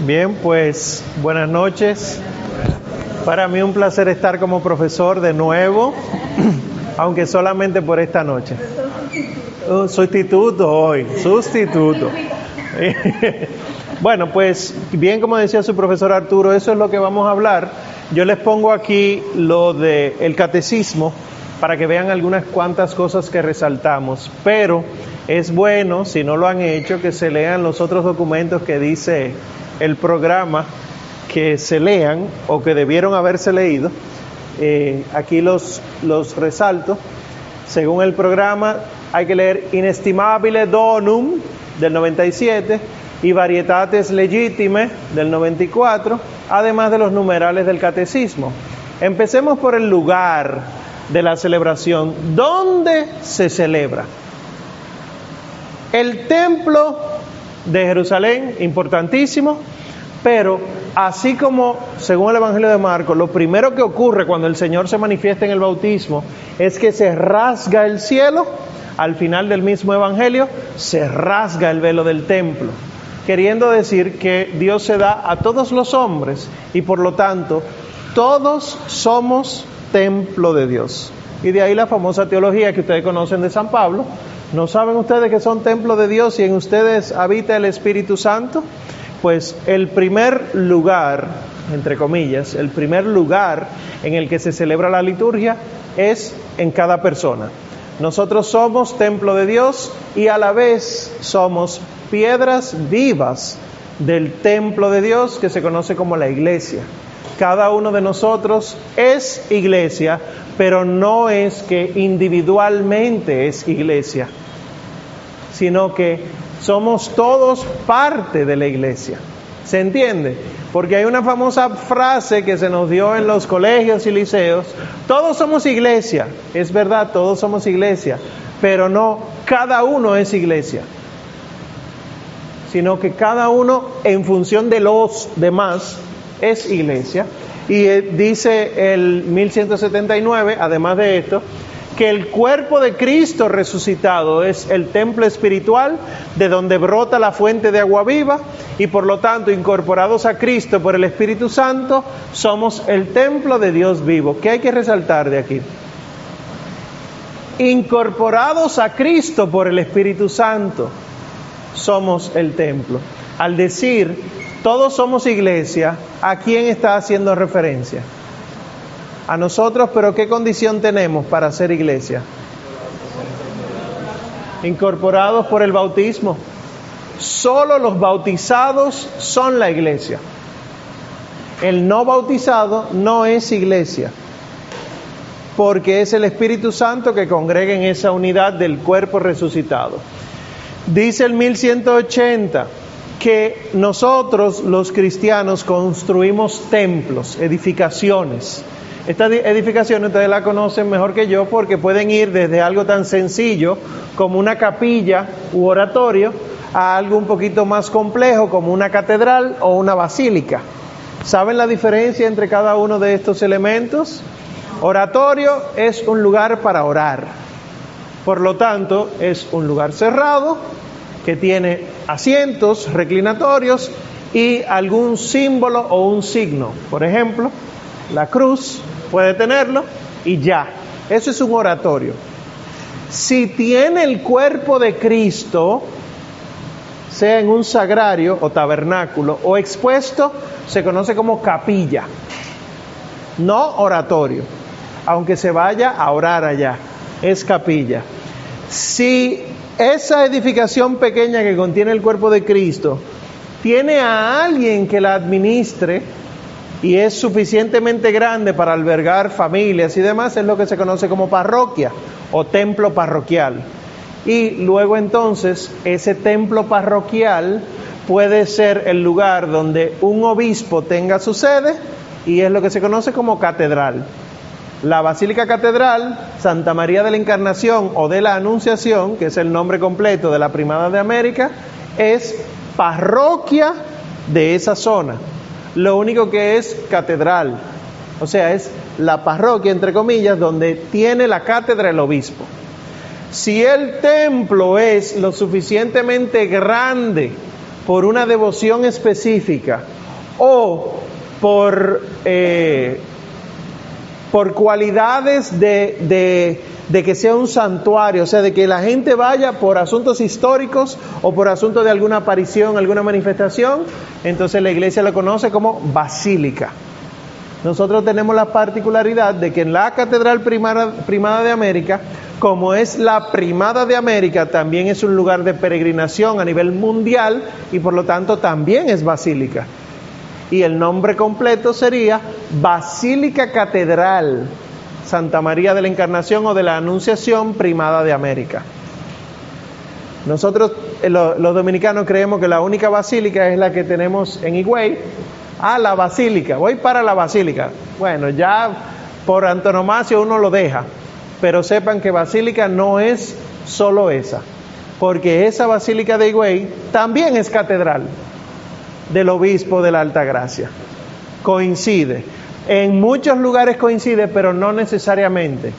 Bien, pues buenas noches. Para mí un placer estar como profesor de nuevo, aunque solamente por esta noche. Un sustituto hoy, sustituto. Bueno, pues bien como decía su profesor Arturo, eso es lo que vamos a hablar. Yo les pongo aquí lo del el catecismo para que vean algunas cuantas cosas que resaltamos, pero es bueno, si no lo han hecho, que se lean los otros documentos que dice el programa, que se lean o que debieron haberse leído. Eh, aquí los, los resalto. Según el programa, hay que leer Inestimabile Donum del 97 y Varietates Legitime del 94, además de los numerales del catecismo. Empecemos por el lugar de la celebración. ¿Dónde se celebra? El templo de Jerusalén, importantísimo, pero así como, según el Evangelio de Marcos, lo primero que ocurre cuando el Señor se manifiesta en el bautismo es que se rasga el cielo, al final del mismo Evangelio, se rasga el velo del templo, queriendo decir que Dios se da a todos los hombres y por lo tanto todos somos templo de Dios. Y de ahí la famosa teología que ustedes conocen de San Pablo. ¿No saben ustedes que son templo de Dios y en ustedes habita el Espíritu Santo? Pues el primer lugar, entre comillas, el primer lugar en el que se celebra la liturgia es en cada persona. Nosotros somos templo de Dios y a la vez somos piedras vivas del templo de Dios que se conoce como la iglesia. Cada uno de nosotros es iglesia, pero no es que individualmente es iglesia, sino que somos todos parte de la iglesia. ¿Se entiende? Porque hay una famosa frase que se nos dio en los colegios y liceos, todos somos iglesia, es verdad, todos somos iglesia, pero no cada uno es iglesia, sino que cada uno en función de los demás es iglesia. Y eh, dice el 1179, además de esto, que el cuerpo de Cristo resucitado es el templo espiritual de donde brota la fuente de agua viva y por lo tanto incorporados a Cristo por el Espíritu Santo somos el templo de Dios vivo. ¿Qué hay que resaltar de aquí? Incorporados a Cristo por el Espíritu Santo somos el templo. Al decir todos somos iglesia, ¿a quién está haciendo referencia? A nosotros, pero ¿qué condición tenemos para ser iglesia? Incorporados por el bautismo. Solo los bautizados son la iglesia. El no bautizado no es iglesia, porque es el Espíritu Santo que congrega en esa unidad del cuerpo resucitado. Dice el 1180 que nosotros los cristianos construimos templos, edificaciones. Estas edificaciones ustedes la conocen mejor que yo porque pueden ir desde algo tan sencillo como una capilla u oratorio a algo un poquito más complejo como una catedral o una basílica. ¿Saben la diferencia entre cada uno de estos elementos? Oratorio es un lugar para orar. Por lo tanto, es un lugar cerrado que tiene asientos reclinatorios y algún símbolo o un signo. Por ejemplo, la cruz puede tenerlo y ya. Eso es un oratorio. Si tiene el cuerpo de Cristo, sea en un sagrario o tabernáculo o expuesto, se conoce como capilla, no oratorio, aunque se vaya a orar allá, es capilla. Si esa edificación pequeña que contiene el cuerpo de Cristo tiene a alguien que la administre y es suficientemente grande para albergar familias y demás, es lo que se conoce como parroquia o templo parroquial. Y luego entonces ese templo parroquial puede ser el lugar donde un obispo tenga su sede y es lo que se conoce como catedral. La Basílica Catedral, Santa María de la Encarnación o de la Anunciación, que es el nombre completo de la Primada de América, es parroquia de esa zona. Lo único que es catedral, o sea, es la parroquia, entre comillas, donde tiene la cátedra el obispo. Si el templo es lo suficientemente grande por una devoción específica o por, eh, por cualidades de, que sea un santuario, o sea, de que la gente vaya por asuntos históricos o por asuntos de alguna aparición, alguna manifestación, entonces la iglesia lo conoce como basílica. Nosotros tenemos la particularidad de que en la Catedral Primada de América, como es la Primada de América, también es un lugar de peregrinación a nivel mundial y por lo tanto también es basílica. Y el nombre completo sería Basílica Catedral Santa María de la Encarnación o de la Anunciación Primada de América. Nosotros, eh, los dominicanos, creemos que la única basílica es la que tenemos en Higüey, a la basílica, voy para la basílica. Bueno, ya por antonomasia uno lo deja, pero sepan que basílica no es solo esa, porque esa basílica de Higüey también es catedral del obispo de la Alta Gracia. Coincide. En muchos lugares coincide, pero no necesariamente.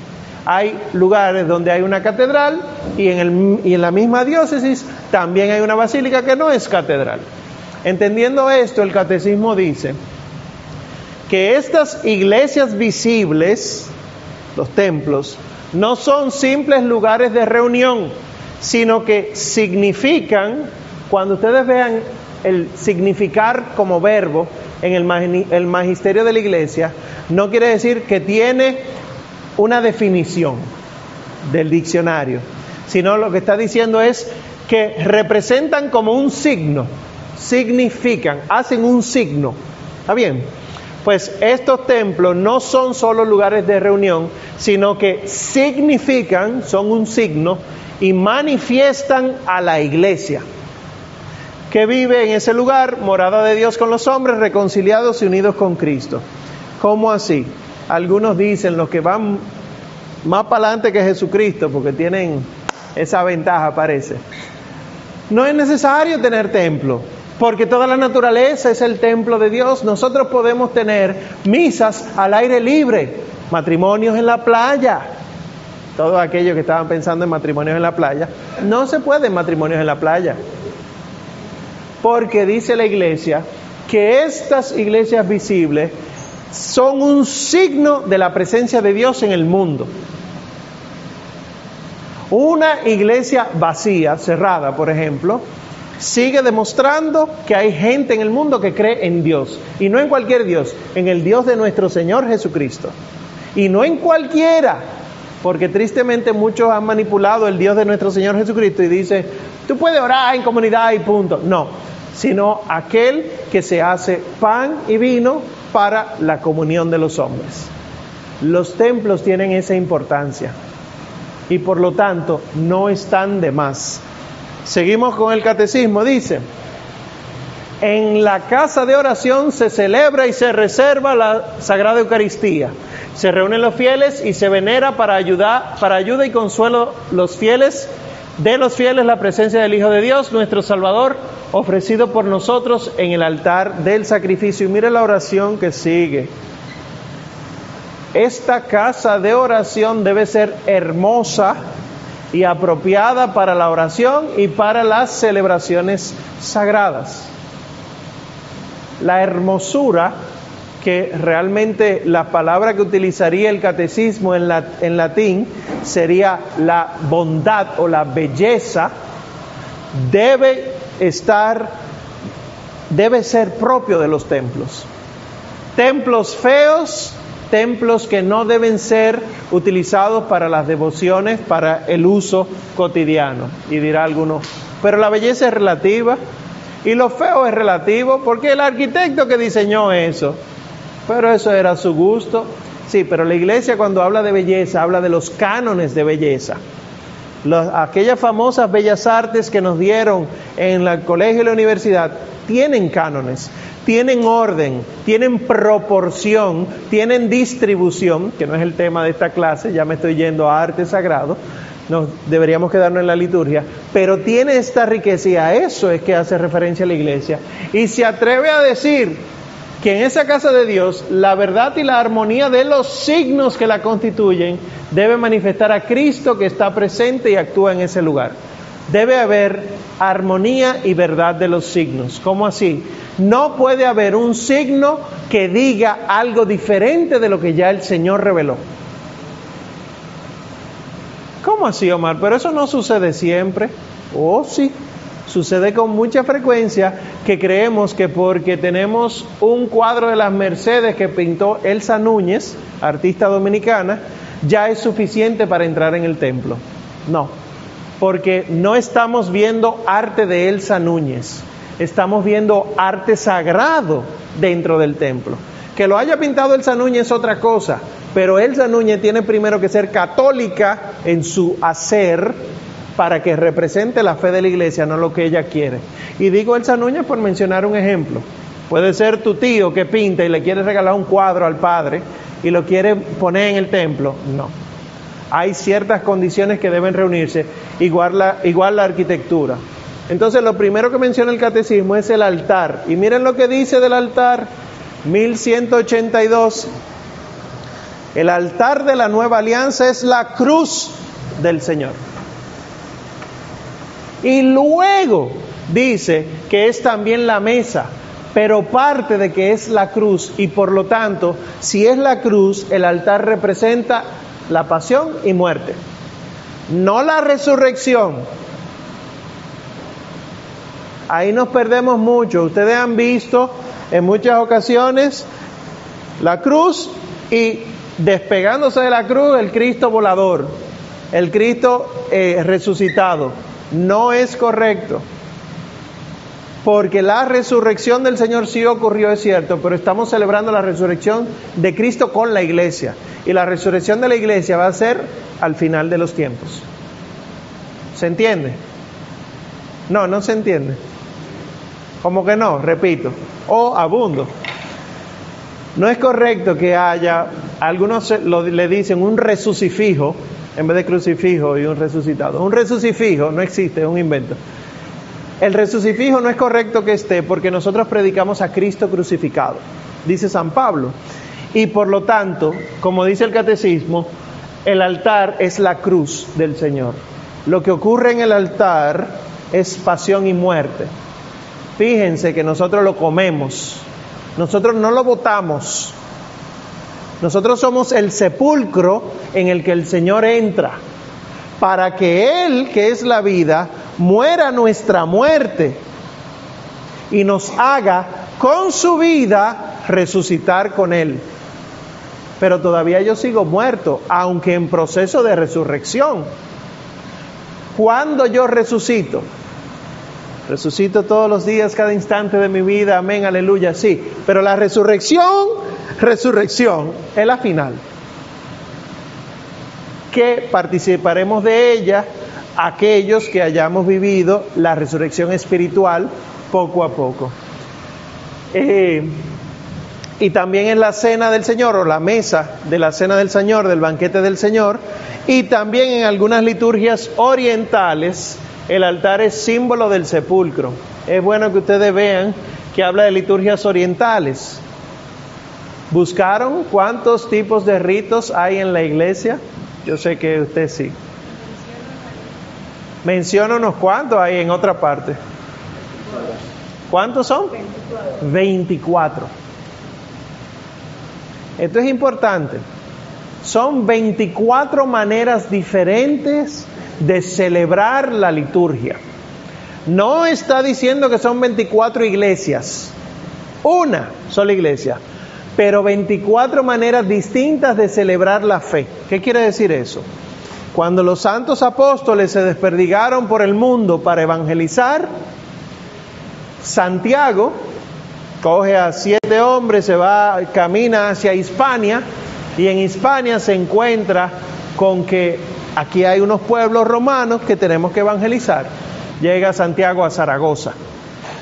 Hay lugares donde hay una catedral y en, el, y en la misma diócesis también hay una basílica que no es catedral. Entendiendo esto, el catecismo dice que estas iglesias visibles, los templos, no son simples lugares de reunión, sino que significan, cuando ustedes vean el significar como verbo en el, magisterio de la iglesia, no quiere decir que tiene una definición del diccionario, sino lo que está diciendo es que representan como un signo significan, hacen un signo. ¿Está bien? Pues estos templos no son solo lugares de reunión, sino que significan, son un signo y manifiestan a la iglesia que vive en ese lugar, morada de Dios con los hombres, reconciliados y unidos con Cristo. ¿Cómo así? Algunos dicen, los que van más para adelante que Jesucristo, porque tienen esa ventaja, parece. No es necesario tener templo porque toda la naturaleza es el templo de Dios. Nosotros podemos tener misas al aire libre, matrimonios en la playa. Todos aquellos que estaban pensando en matrimonios en la playa, no se pueden matrimonios en la playa. Porque dice la iglesia que estas iglesias visibles son un signo de la presencia de Dios en el mundo. Una iglesia vacía, cerrada, por ejemplo, sigue demostrando que hay gente en el mundo que cree en Dios. Y no en cualquier Dios, en el Dios de nuestro Señor Jesucristo. Y no en cualquiera, porque tristemente muchos han manipulado el Dios de nuestro Señor Jesucristo y dice, tú puedes orar en comunidad y punto. No, sino aquel que se hace pan y vino para la comunión de los hombres. Los templos tienen esa importancia y por lo tanto no están de más. Seguimos con el catecismo, dice, en la casa de oración se celebra y se reserva la Sagrada Eucaristía. Se reúnen los fieles y se venera para ayudar, para ayuda y consuelo los fieles, de los fieles la presencia del Hijo de Dios, nuestro Salvador, ofrecido por nosotros en el altar del sacrificio. Y mire la oración que sigue. Esta casa de oración debe ser hermosa y apropiada para la oración y para las celebraciones sagradas. La hermosura, que realmente la palabra que utilizaría el catecismo en, latín sería la bondad o la belleza, debe estar, debe ser propio de los templos. Templos feos templos que no deben ser utilizados para las devociones, para el uso cotidiano. Y dirá alguno, pero la belleza es relativa y lo feo es relativo porque el arquitecto que diseñó eso, pero eso era su gusto. Sí, pero la iglesia cuando habla de belleza habla de los cánones de belleza. aquellas famosas bellas artes que nos dieron en el colegio y la universidad tienen cánones tienen orden, tienen proporción, tienen distribución, que no es el tema de esta clase, ya me estoy yendo a arte sagrado, nos deberíamos quedarnos en la liturgia, pero tiene esta riqueza y a eso es que hace referencia la iglesia. Y se atreve a decir que en esa casa de Dios la verdad y la armonía de los signos que la constituyen debe manifestar a Cristo que está presente y actúa en ese lugar. debe haber armonía y verdad de los signos. ¿Cómo así? No puede haber un signo que diga algo diferente de lo que ya el Señor reveló. ¿Cómo así, Omar? Pero eso no sucede siempre. Oh, sí. Sucede con mucha frecuencia que creemos que porque tenemos un cuadro de las Mercedes que pintó Elsa Núñez, artista dominicana, ya es suficiente para entrar en el templo. No, porque no estamos viendo arte de Elsa Núñez, estamos viendo arte sagrado dentro del templo. Que lo haya pintado Elsa Núñez es otra cosa, pero Elsa Núñez tiene primero que ser católica en su hacer para que represente la fe de la iglesia, no lo que ella quiere. Y digo Elsa Núñez por mencionar un ejemplo. Puede ser tu tío que pinta y le quiere regalar un cuadro al padre y lo quiere poner en el templo. No. Hay ciertas condiciones que deben reunirse, igual la, igual la arquitectura. Entonces lo primero que menciona el catecismo es el altar. Y miren lo que dice del altar, 1182. El altar de la nueva alianza es la cruz del Señor. Y luego dice que es también la mesa, pero parte de que es la cruz y por lo tanto, si es la cruz, el altar representa la pasión y muerte, no la resurrección. Ahí nos perdemos mucho. Ustedes han visto en muchas ocasiones la cruz y despegándose de la cruz el Cristo volador, el Cristo eh, resucitado. No es correcto. Porque la resurrección del Señor sí ocurrió, es cierto, pero estamos celebrando la resurrección de Cristo con la iglesia. Y la resurrección de la iglesia va a ser al final de los tiempos. ¿Se entiende? No, no se entiende. Como que no, repito. O abundo. No es correcto que haya, algunos le dicen un resucifijo en vez de crucifijo y un resucitado. Un resucifijo no existe, es un invento. El resucifijo no es correcto que esté porque nosotros predicamos a Cristo crucificado, dice San Pablo. Y por lo tanto, como dice el catecismo, el altar es la cruz del Señor. Lo que ocurre en el altar es pasión y muerte. Fíjense que nosotros lo comemos, nosotros no lo votamos, nosotros somos el sepulcro en el que el Señor entra, para que Él, que es la vida, muera nuestra muerte y nos haga con su vida resucitar con Él. Pero todavía yo sigo muerto, aunque en proceso de resurrección. Cuando yo resucito, resucito todos los días, cada instante de mi vida, amén, aleluya, sí. Pero la resurrección resurrección es la final. Que participaremos de ella aquellos que hayamos vivido la resurrección espiritual poco a poco. Eh, y también en la cena del Señor o la mesa de la cena del Señor, del banquete del Señor, y también en algunas liturgias orientales, el altar es símbolo del sepulcro. Es bueno que ustedes vean que habla de liturgias orientales. ¿Buscaron cuántos tipos de ritos hay en la iglesia? Yo sé que usted sí. Menciona unos cuantos hay en otra parte. ¿Cuántos son? 24. Esto es importante. Son 24 maneras diferentes de celebrar la liturgia. No está diciendo que son 24 iglesias. Una sola iglesia pero 24 maneras distintas de celebrar la fe. ¿Qué quiere decir eso? Cuando los santos apóstoles se desperdigaron por el mundo para evangelizar, Santiago coge a siete hombres, se va, camina hacia Hispania y en Hispania se encuentra con que aquí hay unos pueblos romanos que tenemos que evangelizar. Llega Santiago a Zaragoza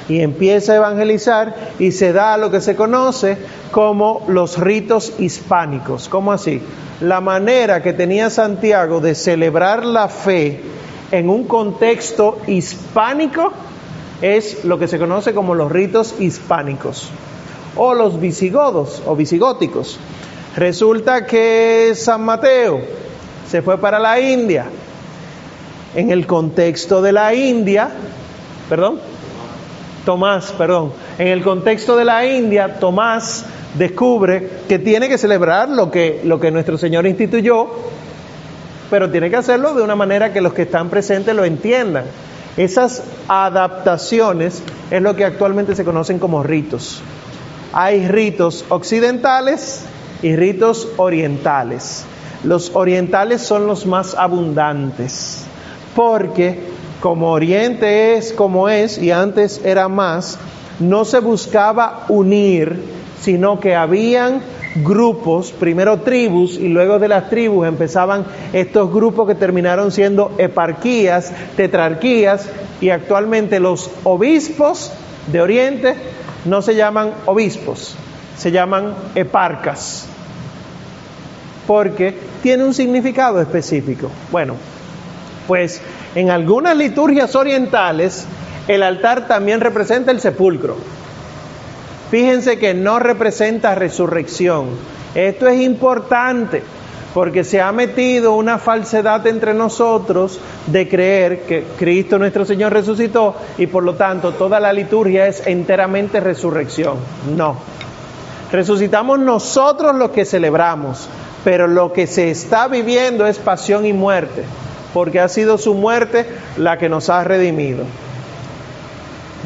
y empieza a evangelizar y se da lo que se conoce como los ritos hispánicos. ¿Cómo así? La manera que tenía Santiago de celebrar la fe en un contexto hispánico es lo que se conoce como los ritos hispánicos o los visigodos o visigóticos. Resulta que San Mateo se fue para la India En el contexto de la India, perdón, Tomás, perdón, en el contexto de la India, Tomás descubre que tiene que celebrar lo que, lo que nuestro Señor instituyó, pero tiene que hacerlo de una manera que los que están presentes lo entiendan. Esas adaptaciones es lo que actualmente se conocen como ritos. Hay ritos occidentales y ritos orientales. Los orientales son los más abundantes, porque como Oriente es como es y antes era más, no se buscaba unir, sino que habían grupos, primero tribus y luego de las tribus empezaban estos grupos que terminaron siendo eparquías, tetrarquías y actualmente los obispos de Oriente no se llaman obispos, se llaman eparcas, porque tiene un significado específico. Bueno, pues en algunas liturgias orientales el altar también representa el sepulcro. Fíjense que no representa resurrección. Esto es importante porque se ha metido una falsedad entre nosotros de creer que Cristo nuestro Señor resucitó y por lo tanto toda la liturgia es enteramente resurrección. No. Resucitamos nosotros los que celebramos, pero lo que se está viviendo es pasión y muerte, porque ha sido su muerte la que nos ha redimido.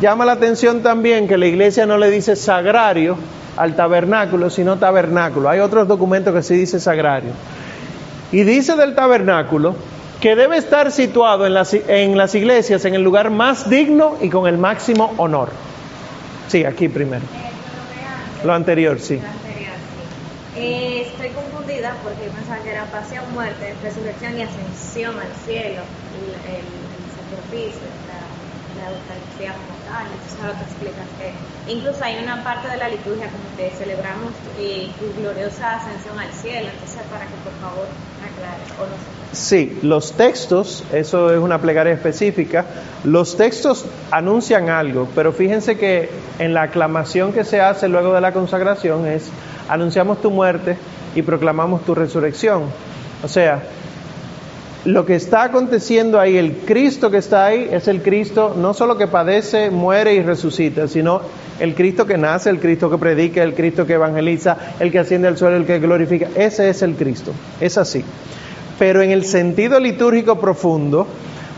Llama la atención también que la iglesia no le dice sagrario al tabernáculo, sino tabernáculo. Hay otros documentos que sí dice sagrario. Y dice del tabernáculo que debe estar situado en las, iglesias en el lugar más digno y con el máximo honor. Sí, aquí primero. Lo anterior, sí. Eh, estoy confundida porque pensaba que era pasión, muerte, resurrección y ascensión al cielo, el, el sacrificio, la, la Eucaristía que incluso hay una parte de la liturgia como que celebramos eh, tu gloriosa ascensión al cielo, entonces para que por favor aclare o Sí, los textos, eso es una plegaria específica, los textos anuncian algo, pero fíjense que en la aclamación que se hace luego de la consagración es, anunciamos tu muerte y proclamamos tu resurrección. O sea, lo que está aconteciendo ahí, el Cristo que está ahí, es el Cristo no solo que padece, muere y resucita, sino el Cristo que nace, el Cristo que predica, el Cristo que evangeliza, el que asciende al suelo, el que glorifica. Ese es el Cristo, es así. Pero en el sentido litúrgico profundo,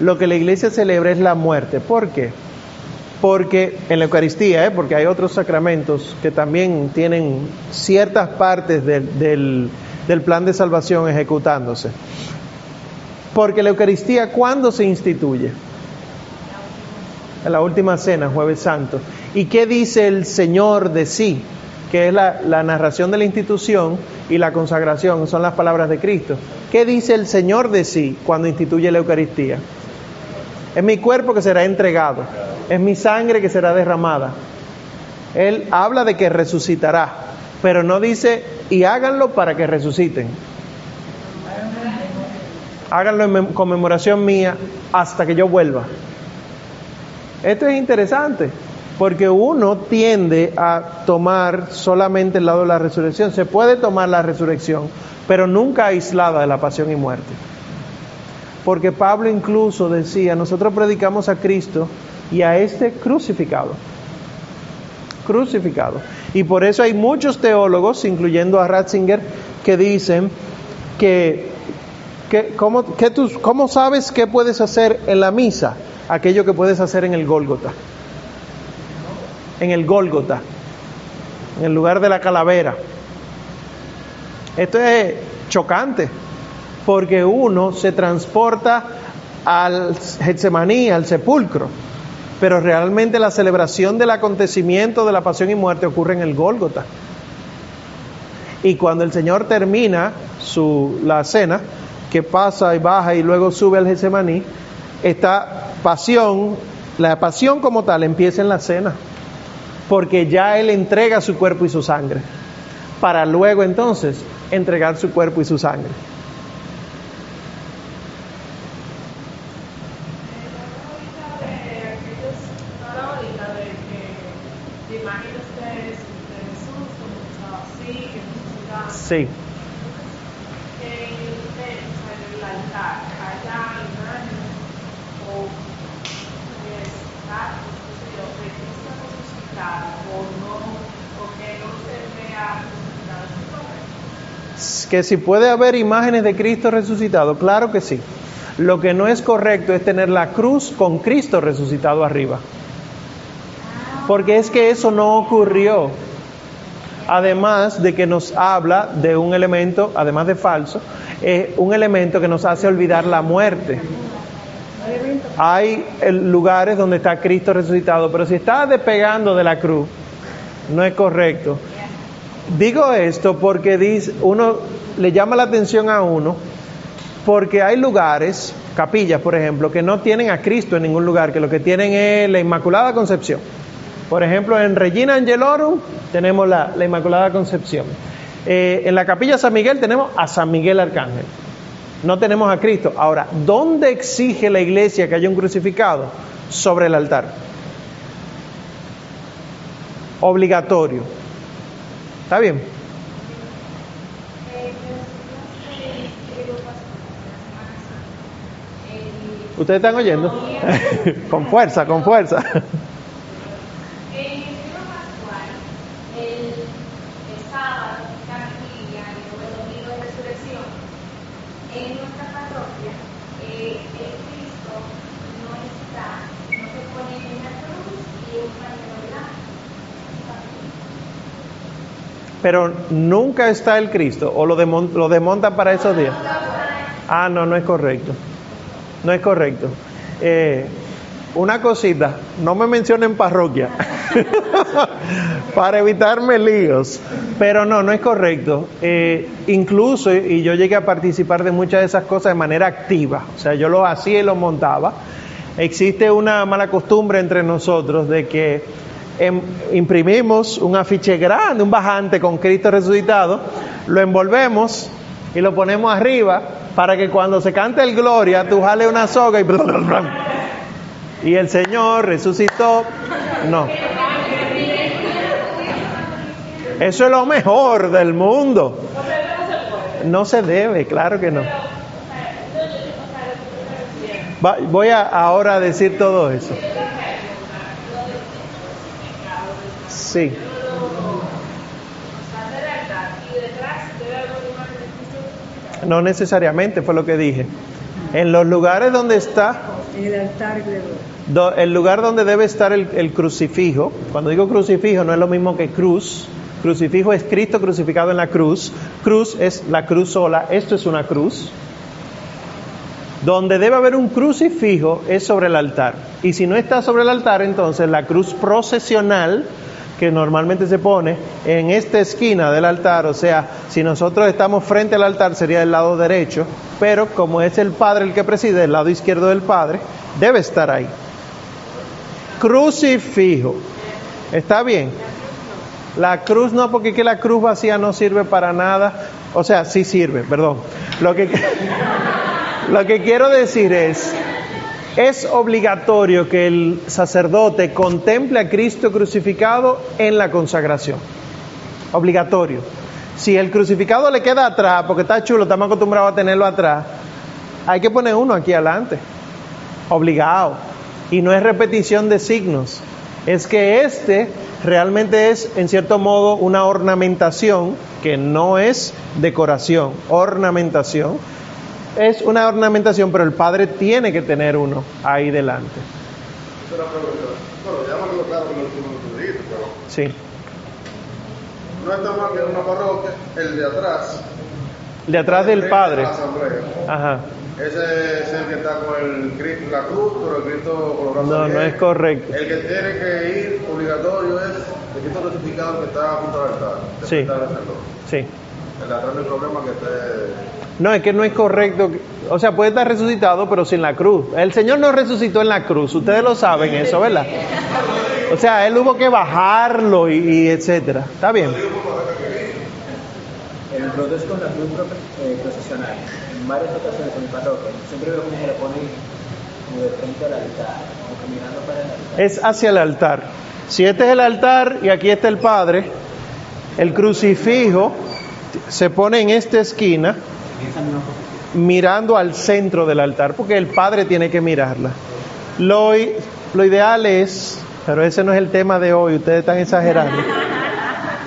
lo que la iglesia celebra es la muerte. ¿Por qué? Porque en la Eucaristía, ¿eh? porque hay otros sacramentos que también tienen ciertas partes del, del plan de salvación ejecutándose. Porque la Eucaristía, ¿cuándo se instituye? En la última cena, jueves santo. ¿Y qué dice el Señor de sí? Que es la, la, narración de la institución y la consagración, son las palabras de Cristo. ¿Qué dice el Señor de sí cuando instituye la Eucaristía? Es mi cuerpo que será entregado, es mi sangre que será derramada. Él habla de que resucitará, pero no dice, y háganlo para que resuciten háganlo en conmemoración mía hasta que yo vuelva. Esto es interesante, porque uno tiende a tomar solamente el lado de la resurrección. Se puede tomar la resurrección, pero nunca aislada de la pasión y muerte. Porque Pablo incluso decía, nosotros predicamos a Cristo y a este crucificado. Crucificado. Y por eso hay muchos teólogos, incluyendo a Ratzinger, que dicen que cómo, ¿Cómo sabes qué puedes hacer en la misa? Aquello que puedes hacer en el Gólgota. En el Gólgota. En el lugar de la calavera. Esto es chocante. Porque uno se transporta al Getsemaní, al sepulcro. Pero realmente la celebración del acontecimiento de la pasión y muerte ocurre en el Gólgota. Y cuando el Señor termina su, la cena, que pasa y baja y luego sube al Getsemaní, esta pasión, la pasión como tal empieza en la cena, porque ya Él entrega su cuerpo y su sangre, para luego entonces entregar su cuerpo y su sangre. Sí. o está yo, que Cristo resucitado o no, o que no se vea resucitado, ¿es Que si puede haber imágenes de Cristo resucitado, claro que sí. Lo que no es correcto es tener la cruz con Cristo resucitado arriba. Porque es que eso no ocurrió. Además de que nos habla de un elemento, además de falso, eh, un elemento que nos hace olvidar la muerte. Hay eh, lugares donde está Cristo resucitado, pero si está despegando de la cruz, no es correcto. Digo esto porque dice, uno le llama la atención a uno, porque hay lugares, capillas por ejemplo, que no tienen a Cristo en ningún lugar, que lo que tienen es la Inmaculada Concepción. Por ejemplo, en Regina Angelorum tenemos la, la Inmaculada Concepción. Eh, en la capilla San Miguel tenemos a San Miguel Arcángel. No tenemos a Cristo. Ahora, ¿dónde exige la iglesia que haya un crucificado? Sobre el altar. Obligatorio. ¿Está bien? ¿Ustedes están oyendo? con fuerza, con fuerza. En el libro pascual, el, el sábado, capilla y luego el domingo de resurrección, en nuestra parroquia, eh, el Cristo no está, no se pone en la cruz y un pañuelo blanco. Pero nunca está el Cristo o lo, demon- lo desmontan para esos días. Ah, no, no es correcto. No es correcto. Eh, una cosita, no me mencionen parroquia para evitarme líos. Pero no, no es correcto. Eh, incluso, y yo llegué a participar de muchas de esas cosas de manera activa. O sea, yo lo hacía y lo montaba. Existe una mala costumbre entre nosotros de que imprimimos un afiche grande, un bajante con Cristo resucitado, lo envolvemos y lo ponemos arriba para que cuando se cante el gloria tú jales una soga y y el Señor resucitó. No. Eso es lo mejor del mundo. No se debe, claro que no. Voy a ahora decir todo eso. Sí. No necesariamente fue lo que dije. En los lugares donde está, En el altar do- el lugar donde debe estar el, el crucifijo, cuando digo crucifijo no es lo mismo que cruz, crucifijo es Cristo crucificado en la cruz, cruz es la cruz sola, esto es una cruz. Donde debe haber un crucifijo es sobre el altar. Y si no está sobre el altar, entonces la cruz procesional, que normalmente se pone en esta esquina del altar, o sea, si nosotros estamos frente al altar sería del lado derecho, pero como es el Padre el que preside, el lado izquierdo del Padre, debe estar ahí. Crucifijo. ¿Está bien? La cruz no, porque que la cruz vacía no sirve para nada. O sea, sí sirve, perdón. Lo que, lo que quiero decir es, es obligatorio que el sacerdote contemple a Cristo crucificado en la consagración. Obligatorio. Si el crucificado le queda atrás, porque está chulo, estamos acostumbrados a tenerlo atrás, hay que poner uno aquí adelante. Obligado. Y no es repetición de signos. Es que este realmente es, en cierto modo, una ornamentación que no es decoración, ornamentación. Es una ornamentación, pero el padre tiene que tener uno ahí delante. Sí. no está mal que en una parroquia, el de atrás. De atrás del padre. Ajá. Ese es el que está con el, Cristo- la cruz, pero el Cristo con los brazos No, no es correcto. El que tiene que ir obligatorio es el Cristo crucificado que está junto al altar. Sí. el. Sí. El atrás no hay problema que esté. No, es que no es correcto. O sea, puede estar resucitado, pero sin la cruz. El Señor no resucitó en la cruz. Ustedes lo saben eso, ¿verdad? O sea, Él hubo que bajarlo y, y etcétera. ¿Está bien? El brote es con la cruz eh, procesional. En varias ocasiones en mi parroquia, siempre veo como se la ponen como de frente al altar, como caminando para el altar. Es hacia el altar. Si este es el altar y aquí está el Padre, el crucifijo se pone en esta esquina mirando al centro del altar, porque el Padre tiene que mirarla. Lo, lo ideal es, pero ese no es el tema de hoy, ustedes están exagerando.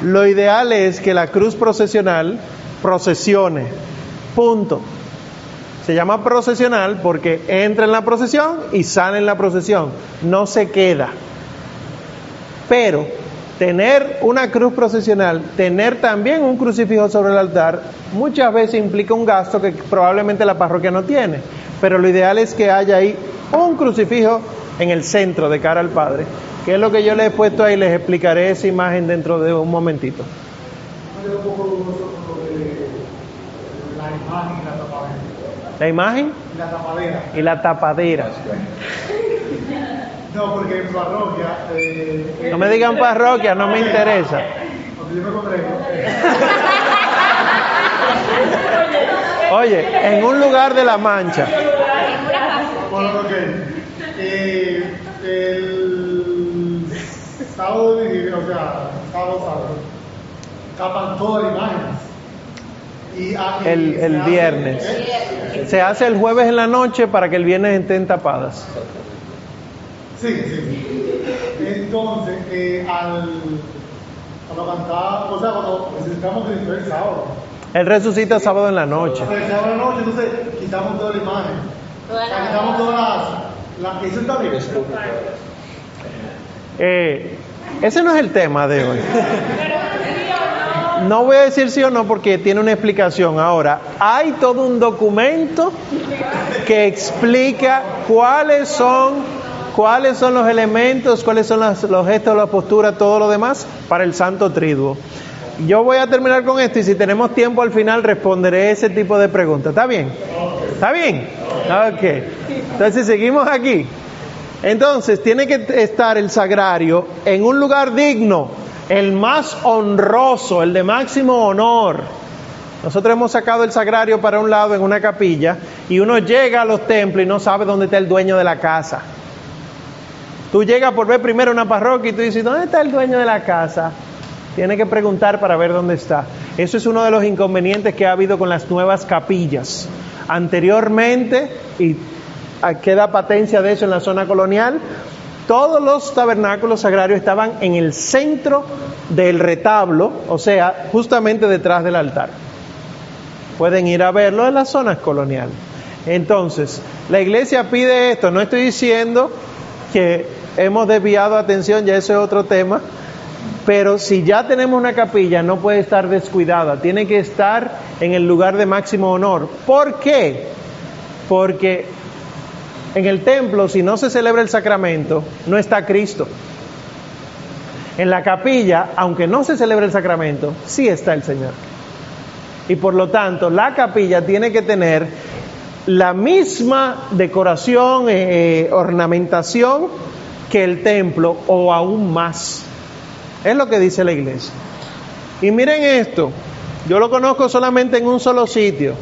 Lo ideal es que la cruz procesional procesione. Punto. Se llama procesional porque entra en la procesión y sale en la procesión. No se queda. Pero tener una cruz procesional, tener también un crucifijo sobre el altar, muchas veces implica un gasto que probablemente la parroquia no tiene. Pero lo ideal es que haya ahí un crucifijo en el centro de cara al Padre, que es lo que yo les he puesto ahí, les explicaré esa imagen dentro de un momentito. la imagen y la tapadera. La imagen Y la tapadera. y la tapadera. No, porque en parroquia. Eh, No me digan parroquia, no me interesa. Yo me. Oye, en un lugar de la mancha. Bueno, ok. Eh, el sábado de o sea, sábado, sábado, tapan todas las imágenes. Y, ah, El, el viernes. ¿eh? Se hace el jueves en la noche para que el viernes estén tapadas. Sí, sí, sí. Entonces, eh, al, cuando cantaba, o sea, cuando necesitamos Cristo el sábado, Él resucita sábado en la noche. el sábado en la noche, entonces quitamos toda la imagen. Toda O sea, la- quitamos todas las. las eso está bien. Eh, ese no es el tema de hoy. No voy a decir sí o no porque tiene una explicación. Ahora, hay todo un documento que explica cuáles son, cuáles son los elementos, cuáles son los gestos, la postura, todo lo demás para el Santo Triduo. Yo voy a terminar con esto y si tenemos tiempo al final responderé ese tipo de preguntas. ¿Está bien? ¿Está bien? Ok. Entonces seguimos aquí. Entonces tiene que estar el sagrario en un lugar digno, el más honroso, el de máximo honor. Nosotros hemos sacado el sagrario para un lado en una capilla y uno llega a los templos y no sabe dónde está el dueño de la casa. Tú llegas por ver primero una parroquia y tú dices, ¿dónde está el dueño de la casa? Tiene que preguntar para ver dónde está. Eso es uno de los inconvenientes que ha habido con las nuevas capillas. Anteriormente, y queda patencia de eso en la zona colonial, todos los tabernáculos sagrarios estaban en el centro del retablo, o sea, justamente detrás del altar. Pueden ir a verlo en las zonas coloniales. Entonces, la iglesia pide esto. No estoy diciendo que hemos desviado atención, ya eso es otro tema. Pero si ya tenemos una capilla, no puede estar descuidada, tiene que estar en el lugar de máximo honor. ¿Por qué? Porque en el templo, si no se celebra el sacramento, no está Cristo. En la capilla, aunque no se celebre el sacramento, sí está el Señor. Y por lo tanto, la capilla tiene que tener la misma decoración, eh, ornamentación que el templo o aún más. Es lo que dice la iglesia. Y miren esto, yo lo conozco solamente en un solo sitio.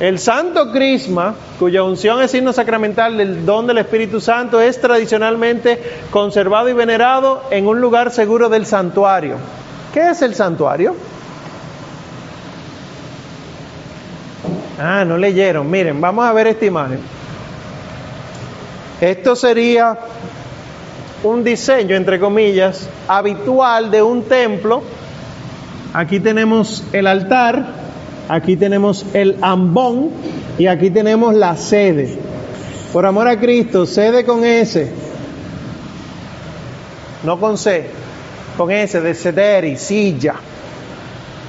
El Santo Crisma, cuya unción es signo sacramental del don del Espíritu Santo, es tradicionalmente conservado y venerado en un lugar seguro del santuario. ¿Qué es el santuario? Ah, no leyeron. Miren, vamos a ver esta imagen. Esto sería un diseño, entre comillas, habitual de un templo. Aquí tenemos el altar, aquí tenemos el ambón y aquí tenemos la sede. Por amor a Cristo, sede con S, no con C, con S de sederi, silla.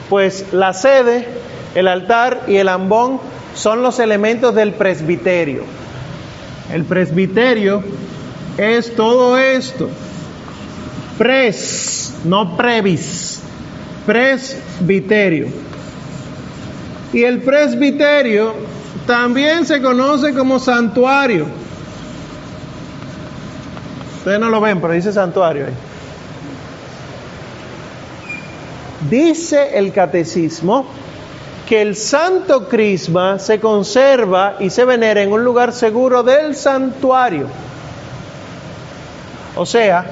Pues la sede, el altar y el ambón son los elementos del presbiterio. El presbiterio es todo esto. Pres, no previs. Presbiterio. Y el presbiterio también se conoce como santuario. Ustedes no lo ven, pero dice santuario ahí. Dice el catecismo que el santo crisma se conserva y se venera en un lugar seguro del santuario. O sea,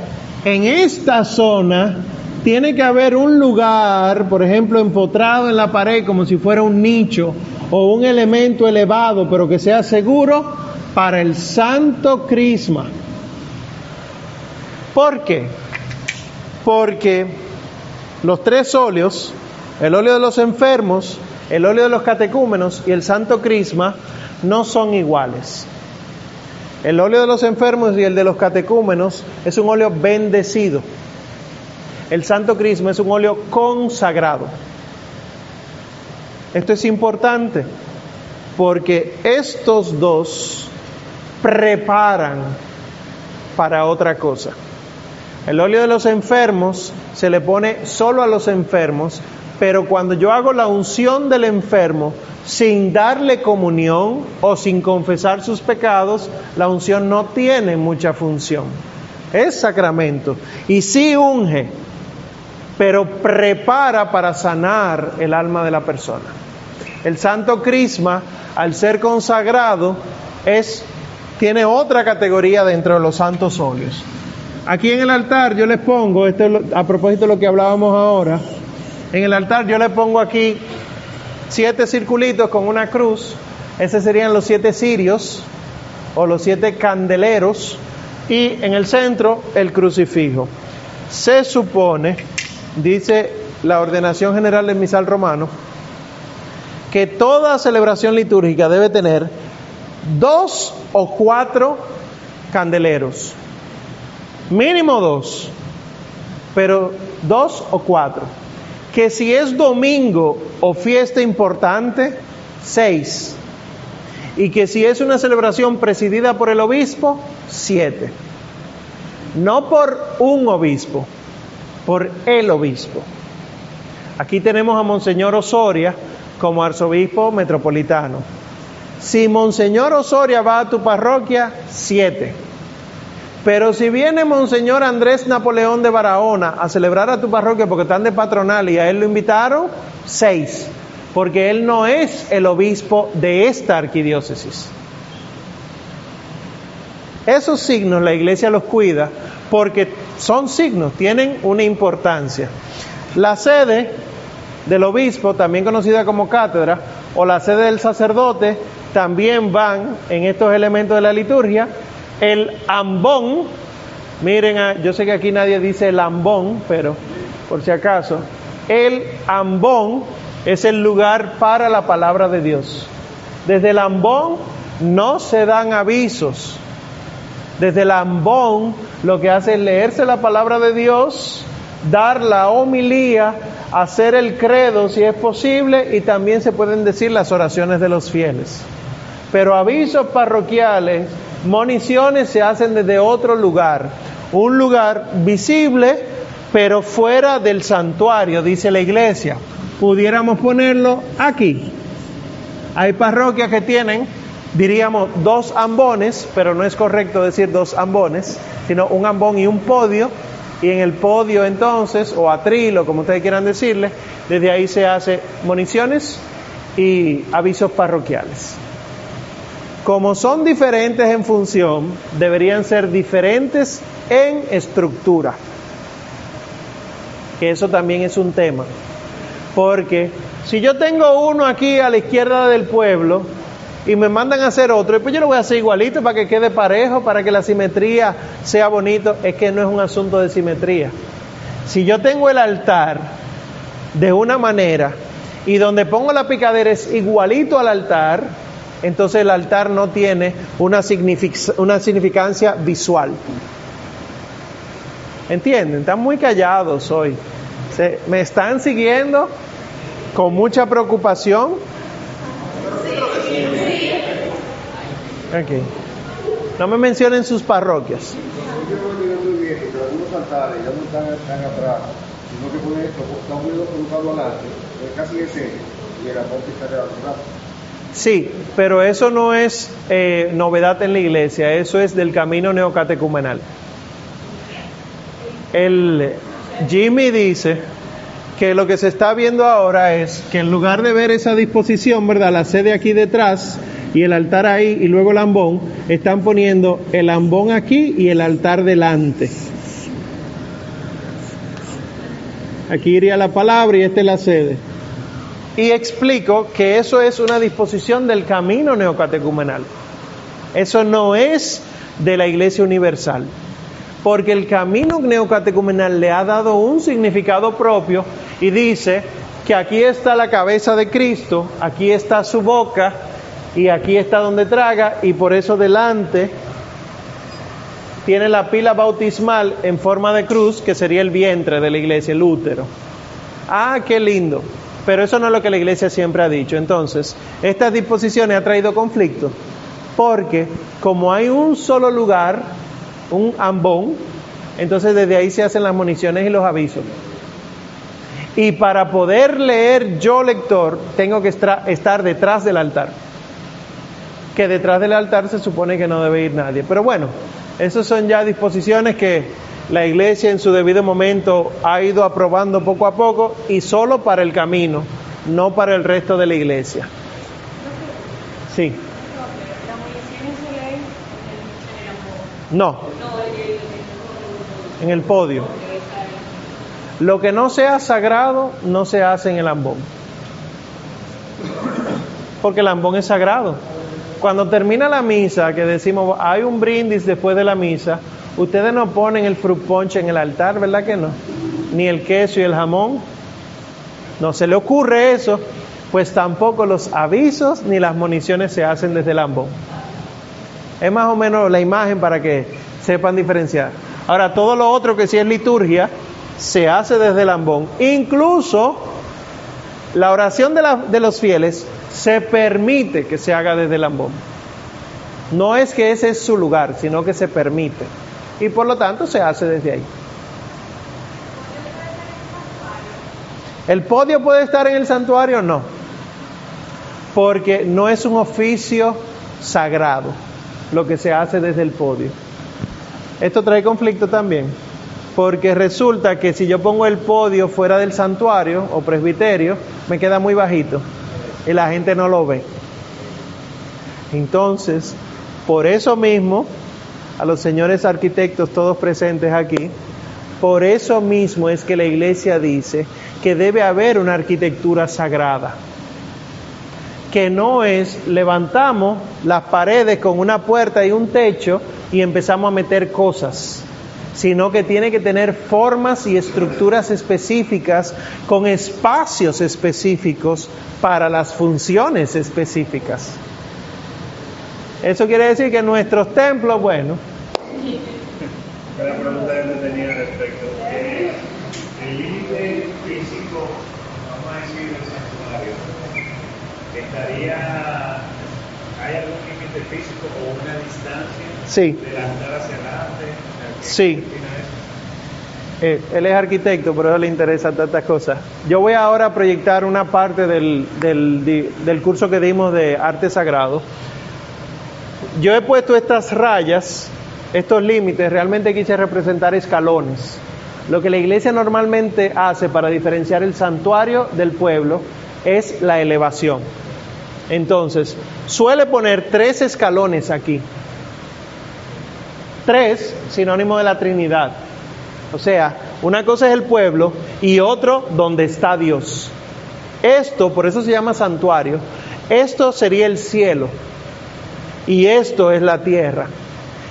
en esta zona tiene que haber un lugar, por ejemplo, empotrado en la pared como si fuera un nicho o un elemento elevado, pero que sea seguro para el santo crisma. ¿Por qué? Porque los tres óleos, el óleo de los enfermos, el óleo de los catecúmenos y el santo crisma, no son iguales. El óleo de los enfermos y el de los catecúmenos es un óleo bendecido. El santo crisma es un óleo consagrado. Esto es importante porque estos dos preparan para otra cosa. El óleo de los enfermos se le pone solo a los enfermos, pero cuando yo hago la unción del enfermo sin darle comunión o sin confesar sus pecados, la unción no tiene mucha función. Es sacramento y sí unge, pero prepara para sanar el alma de la persona. El santo crisma, al ser consagrado, es, tiene otra categoría dentro de los santos óleos. Aquí en el altar yo les pongo, esto a propósito de lo que hablábamos ahora, en el altar yo le pongo aquí siete circulitos con una cruz, esos serían los siete cirios o los siete candeleros, y en el centro el crucifijo. Se supone, dice la ordenación general del misal romano, que toda celebración litúrgica debe tener dos o cuatro candeleros, mínimo dos, pero dos o cuatro. Que si es domingo o fiesta importante, seis. Y que si es una celebración presidida por el obispo, siete. No por un obispo, por el obispo. Aquí tenemos a Monseñor Osoria como arzobispo metropolitano. Si Monseñor Osoria va a tu parroquia, siete. Pero si viene Monseñor Andrés Napoleón de Barahona a celebrar a tu parroquia porque están de patronal y a él lo invitaron, seis. Porque él no es el obispo de esta arquidiócesis. Esos signos la iglesia los cuida porque son signos, tienen una importancia. La sede del obispo, también conocida como cátedra, o la sede del sacerdote, también van en estos elementos de la liturgia. El ambón, miren, a- yo sé que aquí nadie dice el ambón, pero por si acaso, el ambón es el lugar para la palabra de Dios. Desde el ambón no se dan avisos. Desde el ambón lo que hace es leerse la palabra de Dios, dar la homilía, hacer el credo si es posible y también se pueden decir las oraciones de los fieles. Pero avisos parroquiales, moniciones se hacen desde otro lugar, un lugar visible pero fuera del santuario, dice la iglesia. Pudiéramos ponerlo aquí. Hay parroquias que tienen, diríamos, dos ambones, pero no es correcto decir dos ambones, sino un ambón y un podio, y en el podio entonces, o atril, o como ustedes quieran decirle, desde ahí se hace municiones y avisos parroquiales. Como son diferentes en función, deberían ser diferentes en estructura. Que eso también es un tema. Porque si yo tengo uno aquí a la izquierda del pueblo y me mandan a hacer otro, pues yo lo voy a hacer igualito para que quede parejo, para que la simetría sea bonito, es que no es un asunto de simetría. Si yo tengo el altar de una manera y donde pongo la picadera es igualito al altar, entonces el altar no tiene una, signific- una significancia visual. ¿Entienden? Están muy callados hoy. Se- me están siguiendo con mucha preocupación. Ok. No me mencionen sus parroquias. Sino que unidos con un cabo adelante, casi ese, y el apóstol está atrás. Sí, pero eso no es eh, novedad en la iglesia, eso es del camino neocatecumenal. El Jimmy dice que lo que se está viendo ahora es que en lugar de ver esa disposición, ¿verdad? La sede aquí detrás y el altar ahí y luego el ambón, están poniendo el ambón aquí y el altar delante. Aquí iría la palabra y esta es la sede. Y explico que eso es una disposición del camino neocatecumenal. Eso no es de la iglesia universal. Porque el camino neocatecumenal le ha dado un significado propio y dice que aquí está la cabeza de Cristo, aquí está su boca y aquí está donde traga y por eso delante tiene la pila bautismal en forma de cruz que sería el vientre de la iglesia, el útero. Ah, qué lindo. Pero eso no es lo que la iglesia siempre ha dicho. Entonces, estas disposiciones han traído conflicto porque como hay un solo lugar, un ambón, entonces desde ahí se hacen las municiones y los avisos. Y para poder leer yo lector, tengo que estar detrás del altar. Que detrás del altar se supone que no debe ir nadie. Pero bueno, esas son ya disposiciones que la iglesia en su debido momento ha ido aprobando poco a poco y solo para el camino, no para el resto de la iglesia. Sí. No. En el podio. Lo que no sea sagrado no se hace en el ambón. Porque el ambón es sagrado. Cuando termina la misa, que decimos hay un brindis después de la misa, ustedes no ponen el fruit punch en el altar, ¿verdad que no? Ni el queso y el jamón. No se le ocurre eso, pues tampoco los avisos ni las municiones se hacen desde el ambón. Es más o menos la imagen para que sepan diferenciar. Ahora, todo lo otro que sí es liturgia, se hace desde el ambón. Incluso la oración de, de los fieles se permite que se haga desde el ambón. No es que ese es su lugar, sino que se permite. Y por lo tanto se hace desde ahí. ¿El podio puede estar en el santuario? No. Porque no es un oficio sagrado lo que se hace desde el podio. Esto trae conflicto también, porque resulta que si yo pongo el podio fuera del santuario o presbiterio, me queda muy bajito y la gente no lo ve. Entonces, por eso mismo, a los señores arquitectos todos presentes aquí, por eso mismo es que la iglesia dice que debe haber una arquitectura sagrada que no es levantamos las paredes con una puerta y un techo y empezamos a meter cosas, sino que tiene que tener formas y estructuras específicas con espacios específicos para las funciones específicas. Eso quiere decir que nuestros templos, bueno. La pregunta que tenía respecto eh, el límite físico, vamos a decir, del santuario, estaría, ¿hay algún límite físico o una distancia sí. de altar hacia adelante? Sí. Eh, él es arquitecto, pero eso le interesa tantas cosas. Yo voy ahora a proyectar una parte del, del, del curso que dimos de arte sagrado. Yo he puesto estas rayas, estos límites, realmente quise representar escalones. Lo que la iglesia normalmente hace para diferenciar el santuario del pueblo es la elevación. Entonces, suele poner tres escalones aquí. Tres, sinónimo de la Trinidad. O sea, una cosa es el pueblo y otro donde está Dios. Esto, por eso se llama santuario, esto sería el cielo y esto es la tierra.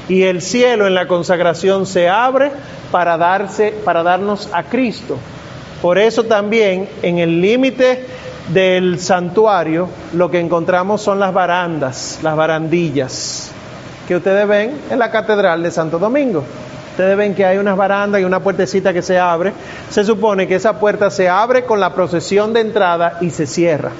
Y el cielo en la consagración se abre para darse para darnos a Cristo. Por eso también en el límite del santuario lo que encontramos son las barandas, las barandillas, que ustedes ven en la Catedral de Santo Domingo. Ustedes ven que hay unas barandas y una puertecita que se abre. Se supone que esa puerta se abre con la procesión de entrada y se cierra.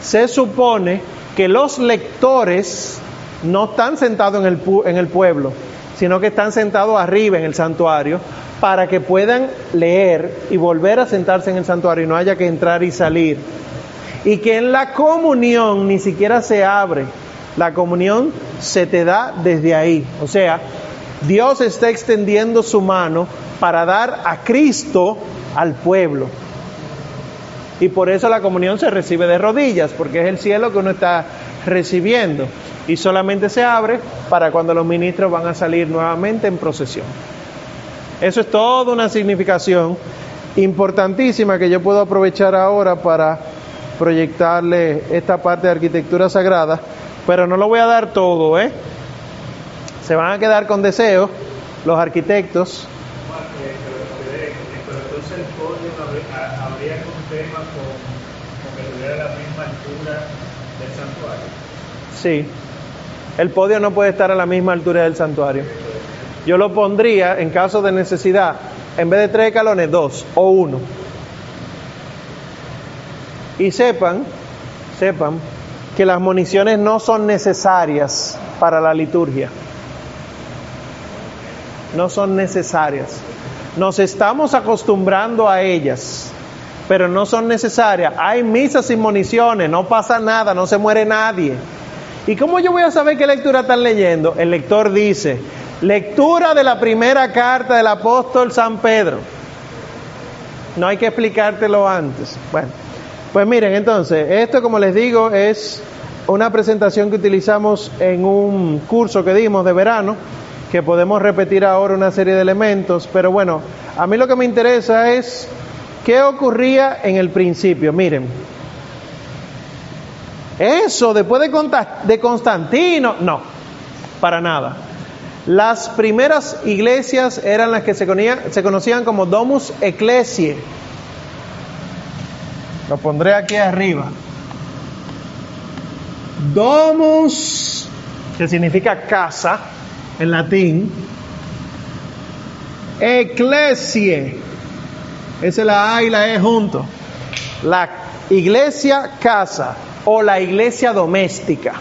Se supone que los lectores no están sentados en el, en el pueblo, sino que están sentados arriba en el santuario para que puedan leer y volver a sentarse en el santuario y no haya que entrar y salir. Y que en la comunión ni siquiera se abre, la comunión se te da desde ahí. O sea, Dios está extendiendo su mano para dar a Cristo al pueblo. Y por eso la comunión se recibe de rodillas, porque es el cielo que uno está recibiendo. Y solamente se abre para cuando los ministros van a salir nuevamente en procesión. Eso es toda una significación importantísima que yo puedo aprovechar ahora para proyectarle esta parte de arquitectura sagrada pero no lo voy a dar todo, ¿eh? Se van a quedar con deseos los arquitectos. Pero entonces el podio habría, habría un tema con, con que tuviera la misma altura del santuario. Sí. El podio no puede estar a la misma altura del santuario. Yo lo pondría, en caso de necesidad, en vez de tres escalones, dos o uno. Y sepan, sepan, que las municiones no son necesarias para la liturgia. No son necesarias. Nos estamos acostumbrando a ellas, pero no son necesarias. Hay misas sin municiones, no pasa nada, no se muere nadie. ¿Y cómo yo voy a saber qué lectura están leyendo? El lector dice, lectura de la primera carta del apóstol San Pedro. No hay que explicártelo antes. Bueno, pues miren, entonces, esto como les digo es una presentación que utilizamos en un curso que dimos de verano, que podemos repetir ahora una serie de elementos, pero bueno, a mí lo que me interesa es qué ocurría en el principio. Miren, eso después de, Constantino, no, para nada. Las primeras iglesias eran las que se, conocían como Domus Ecclesiae. Lo pondré aquí arriba. Domus, que significa casa en latín. Ecclesiae, esa es la A y la E junto. La iglesia casa o la iglesia doméstica.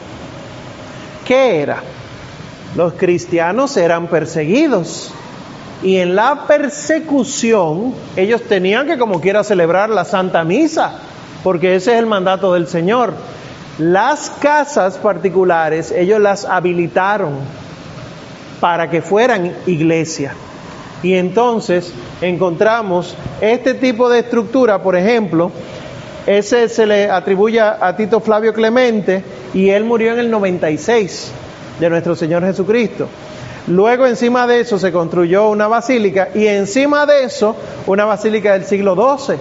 ¿Qué era? Los cristianos eran perseguidos y en la persecución ellos tenían que como quiera celebrar la Santa Misa, porque ese es el mandato del Señor. Las casas particulares ellos las habilitaron para que fueran iglesia. Y entonces encontramos este tipo de estructura, por ejemplo, ese se le atribuye a Tito Flavio Clemente y él murió en el 96 de nuestro Señor Jesucristo. Luego encima de eso se construyó una basílica y encima de eso una basílica del siglo XII.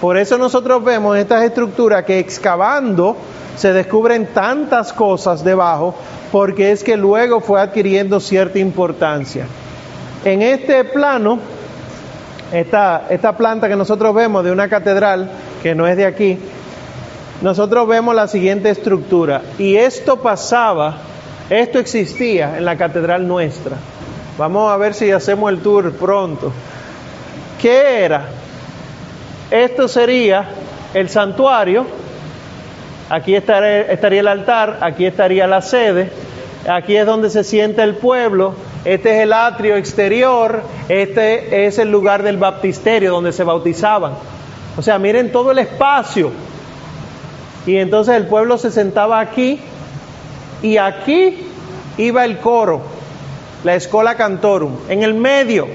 Por eso nosotros vemos estas estructuras que excavando se descubren tantas cosas debajo porque es que luego fue adquiriendo cierta importancia. En este plano, esta, esta planta que nosotros vemos de una catedral, que no es de aquí, nosotros vemos la siguiente estructura. Y esto pasaba, esto existía en la catedral nuestra. Vamos a ver si hacemos el tour pronto. ¿Qué era? Esto sería el santuario. Aquí estaría, el altar, aquí estaría la sede, aquí es donde se sienta el pueblo, este es el atrio exterior, este es el lugar del baptisterio donde se bautizaban. O sea, miren todo el espacio. Y entonces el pueblo se sentaba aquí y aquí iba el coro, la escola cantorum, en el medio.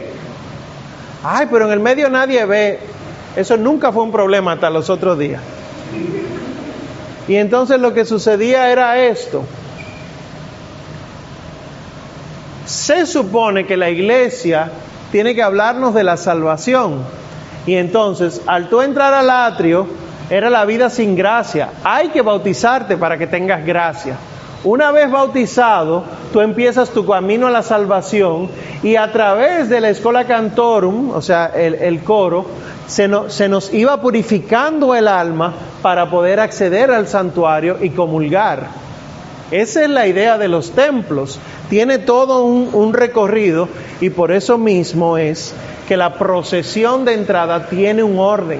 Ay, pero en el medio nadie ve. Eso nunca fue un problema hasta los otros días. Y entonces lo que sucedía era esto. Se supone que la iglesia tiene que hablarnos de la salvación. Y entonces, al tú entrar al atrio, era la vida sin gracia. Hay que bautizarte para que tengas gracia. Una vez bautizado, tú empiezas tu camino a la salvación y a través de la escuela cantorum, o sea, el, coro, se nos iba purificando el alma para poder acceder al santuario y comulgar. Esa es la idea de los templos. Tiene todo un, recorrido y por eso mismo es que la procesión de entrada tiene un orden.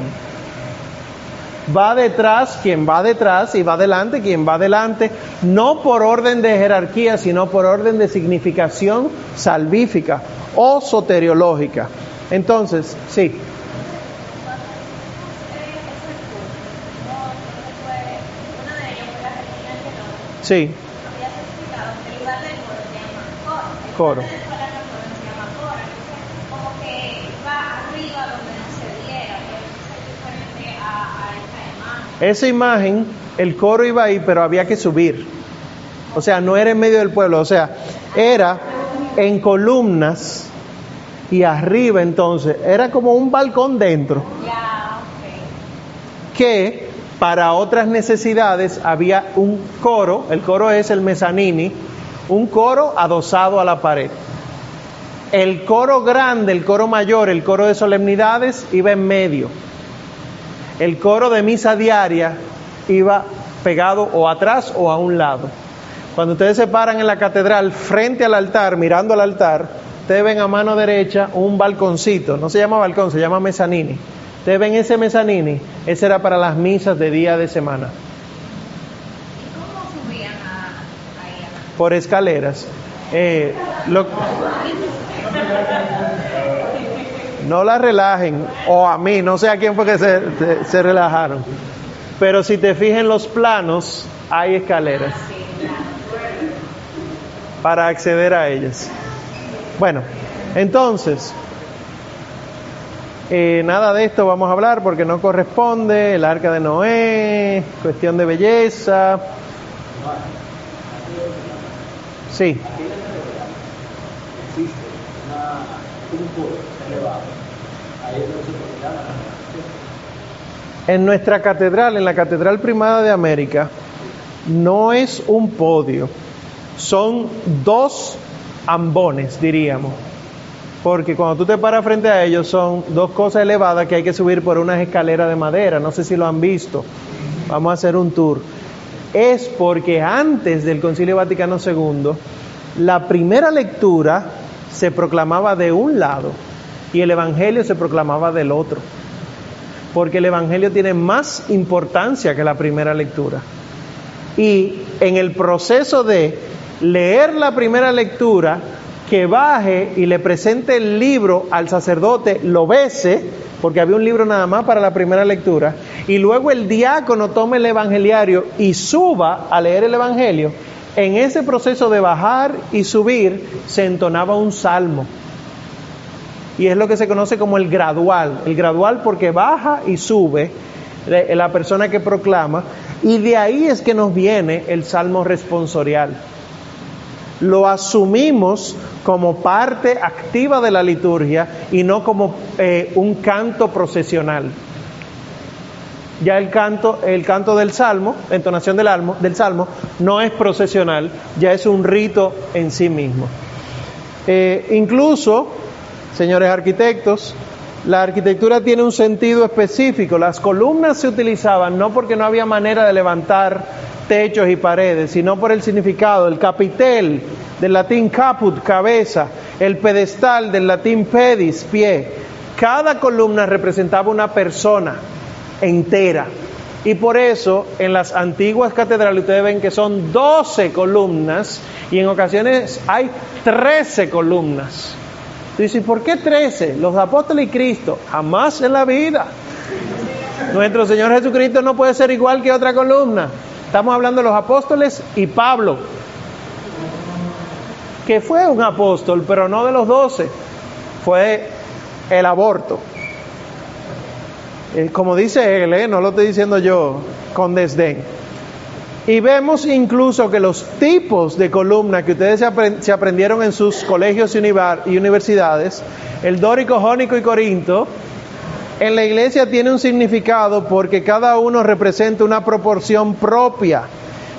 Va detrás quien va detrás y va adelante quien va adelante, no por orden de jerarquía, sino por orden de significación salvífica o soteriológica. Entonces, sí. Sí. Coro. Como que va arriba donde no se viera, que es diferente a, a esta imagen. Esa imagen, el coro iba ahí, pero había que subir. O sea, no era en medio del pueblo, o sea, era en columnas y arriba entonces, era como un balcón dentro. Ya, ok. que Para otras necesidades había un coro, el coro es el mezanini, un coro adosado a la pared. El coro grande, el coro mayor, el coro de solemnidades iba en medio. El coro de misa diaria iba pegado o atrás o a un lado. Cuando ustedes se paran en la catedral frente al altar, mirando al altar, ustedes ven a mano derecha un balconcito, no se llama balcón, se llama mezanini. Ustedes ven ese mezanini, ese era para las misas de día de semana, ¿Y cómo subían a, por escaleras. Eh, lo- no la relajen, o a mí, no sé a quién fue que se, se- se relajaron. Pero si te fijas en los planos, hay escaleras para acceder a ellas. Bueno, entonces, eh, nada de esto vamos a hablar porque no corresponde, el arca de Noé, cuestión de belleza. Sí, en nuestra catedral, en la Catedral Primada de América, no es un podio, son dos ambones, diríamos. Porque cuando tú te paras frente a ellos son dos cosas elevadas que hay que subir por unas escaleras de madera. No sé si lo han visto. Vamos a hacer un tour. Es porque antes del Concilio Vaticano II, la primera lectura se proclamaba de un lado y el Evangelio se proclamaba del otro porque el Evangelio tiene más importancia que la primera lectura. Y en el proceso de leer la primera lectura, que baje y le presente el libro al sacerdote, lo bese, porque había un libro nada más para la primera lectura, y luego el diácono tome el evangeliario y suba a leer el evangelio, en ese proceso de bajar y subir se entonaba un salmo y es lo que se conoce como el gradual. El gradual porque baja y sube de- la persona que proclama y de ahí es que nos viene el salmo responsorial. Lo asumimos como parte activa de la liturgia y no como eh, un canto procesional. Ya el canto, el canto del salmo, entonación del, almo- del salmo, no es procesional, ya es un rito en sí mismo. Eh, incluso, señores arquitectos, la arquitectura tiene un sentido específico. Las columnas se utilizaban no porque no había manera de levantar techos y paredes, sino por el significado. El capitel, del latín caput, cabeza, el pedestal, del latín pedis, pie. Cada columna representaba una persona entera. Y por eso en las antiguas catedrales ustedes ven que son 12 columnas y en ocasiones hay 13 columnas. Tú dices, ¿por qué 13? Los apóstoles y Cristo, jamás en la vida. Nuestro Señor Jesucristo no puede ser igual que otra columna. Estamos hablando de los apóstoles y Pablo, que fue un apóstol, pero no de los 12. Fue el aborto. Eh, como dice él, eh, no lo estoy diciendo yo con desdén. Y vemos incluso que los tipos de columna que ustedes se, apren- se aprendieron en sus colegios y universidades, el dórico, jónico y corinto, en la iglesia tiene un significado porque cada uno representa una proporción propia.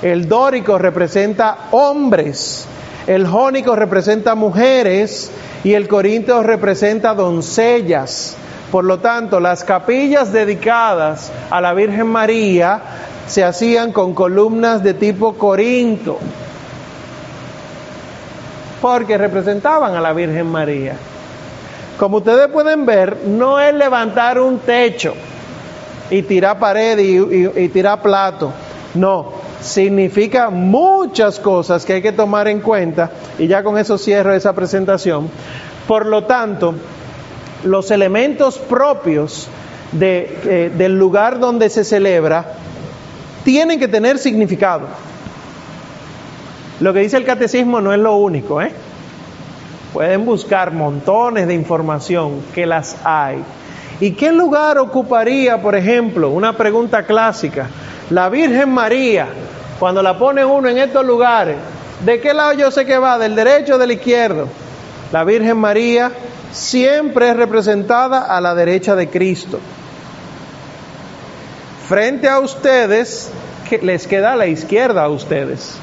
El dórico representa hombres, el jónico representa mujeres y el corinto representa doncellas. Por lo tanto, las capillas dedicadas a la Virgen María se hacían con columnas de tipo corinto, porque representaban a la Virgen María. Como ustedes pueden ver, no es levantar un techo y tirar pared y, tirar plato. No, significa muchas cosas que hay que tomar en cuenta y ya con eso cierro esa presentación. Por lo tanto, los elementos propios eh, del lugar donde se celebra tienen que tener significado. Lo que dice el catecismo no es lo único, ¿eh? Pueden buscar montones de información que las hay. ¿Y qué lugar ocuparía, por ejemplo, una pregunta clásica? La Virgen María, cuando la pone uno en estos lugares, ¿de qué lado yo sé que va? ¿Del derecho o del izquierdo? La Virgen María siempre es representada a la derecha de Cristo. Frente a ustedes, les queda a la izquierda a ustedes,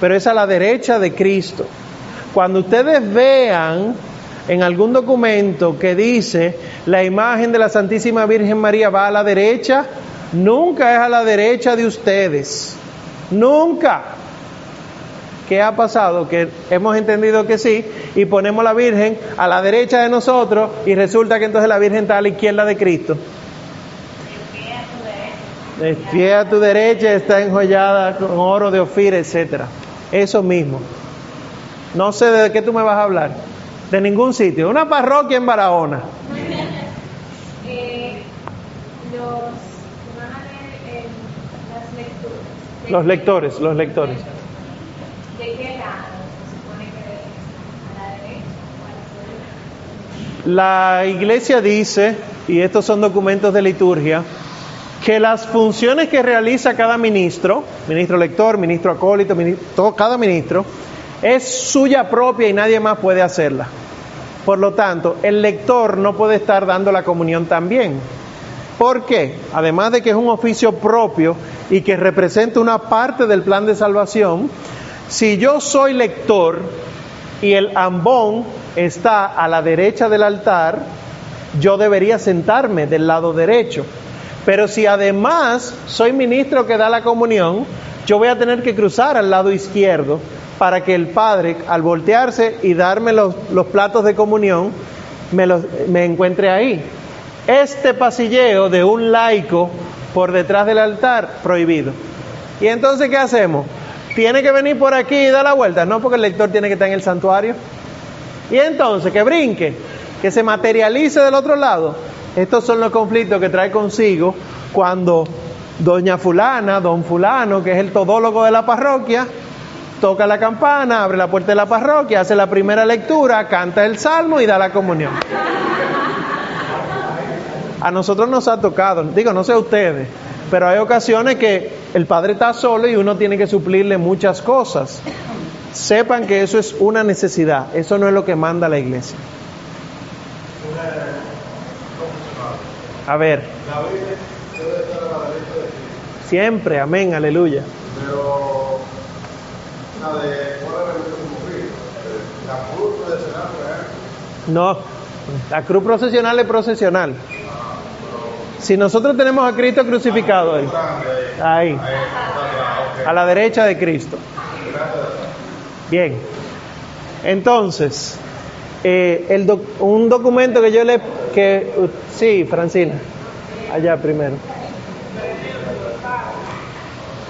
pero es a la derecha de Cristo. Cuando ustedes vean en algún documento que dice la imagen de la Santísima Virgen María va a la derecha, nunca es a la derecha de ustedes. Nunca. ¿Qué ha pasado? Que hemos entendido que sí y ponemos la Virgen a la derecha de nosotros y resulta que entonces la Virgen está a la izquierda de Cristo. Pie a tu derecha está enjollada con oro de Ofir, etcétera. Eso mismo. No sé de qué tú me vas a hablar. De ningún sitio. Una parroquia en Barahona. Eh, los van a leer en las lecturas. ¿De Los lectores, los lectores. ¿De qué lado se supone que la derecha o a la izquierda? La iglesia dice, y estos son documentos de liturgia, que las funciones que realiza cada ministro, ministro lector, ministro acólito, mini- todo, cada ministro, es suya propia y nadie más puede hacerla. Por lo tanto, el lector no puede estar dando la comunión también. ¿Por qué? Además de que es un oficio propio y que representa una parte del plan de salvación, si yo soy lector y el ambón está a la derecha del altar, yo debería sentarme del lado derecho. Pero si además soy ministro que da la comunión, yo voy a tener que cruzar al lado izquierdo para que el Padre, al voltearse y darme los, platos de comunión, me, los- me encuentre ahí. Este pasilleo de un laico por detrás del altar, prohibido. ¿Y entonces qué hacemos? ¿Tiene que venir por aquí y dar la vuelta? No, porque el lector tiene que estar en el santuario. Y entonces, que brinque, que se materialice del otro lado. Estos son los conflictos que trae consigo cuando doña fulana, don fulano, que es el todólogo de la parroquia, toca la campana, abre la puerta de la parroquia, hace la primera lectura, canta el salmo y da la comunión. A nosotros nos ha tocado, digo, no sé a ustedes, pero hay ocasiones que el padre está solo y uno tiene que suplirle muchas cosas. Sepan que eso es una necesidad, eso no es lo que manda la iglesia. A ver, siempre, amén, aleluya. Pero No, la cruz procesional es procesional. Si nosotros tenemos a Cristo crucificado ahí, ahí, a la derecha de Cristo. Bien, entonces, eh, el doc- un documento que yo le... que uh, Sí, Francina, allá primero. Debajo, en el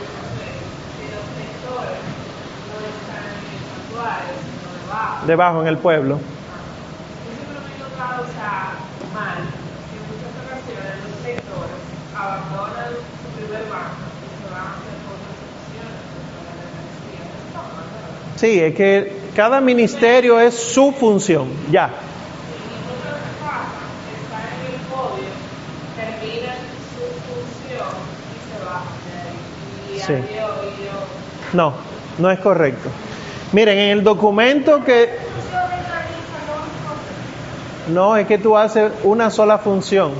pueblo. Yo siempre me he notado, o sea, mal, que en muchas ocasiones los lectores abandonan su primer banco y se van a hacer otras opciones, porque la membresía no está mal, ¿verdad? Sí, es que cada ministerio es su función, ya. En el Sí. No, no es correcto. Miren, en el documento que... No, es que tú haces una sola función.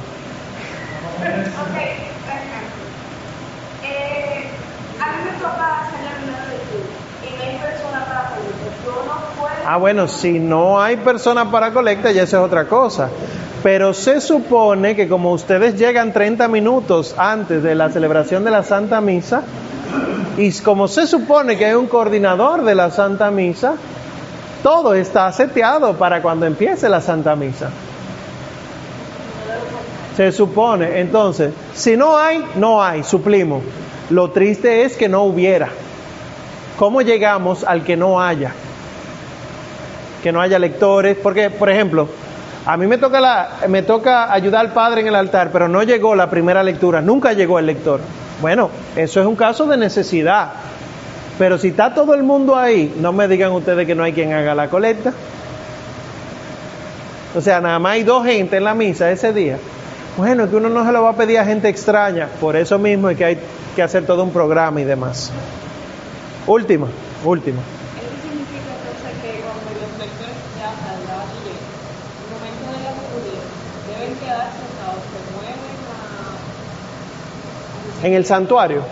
Ah, bueno, si no hay persona para colecta, ya eso es otra cosa. Pero se supone que como ustedes llegan 30 minutos antes de la celebración de la Santa Misa, y como se supone que hay un coordinador de la Santa Misa, todo está seteado para cuando empiece la Santa Misa. Se supone, entonces, si no hay, no hay, suplimos. Lo triste es que no hubiera. ¿Cómo llegamos al que no haya? Que no haya lectores, porque, por ejemplo, a mí me toca, ayudar al padre en el altar, pero no llegó la primera lectura, nunca llegó el lector. Bueno, eso es un caso de necesidad. Pero si está todo el mundo ahí, no me digan ustedes que no hay quien haga la colecta. O sea, nada más hay dos gente en la misa ese día. Bueno, que uno no se lo va a pedir a gente extraña. Por eso mismo es que hay que hacer todo un programa y demás. Última, última. Eso significa entonces que cuando los lectores ya salgan y lleguen, en el momento de la comunión, deben quedar sentados, se mueven a, a sus En el santuario.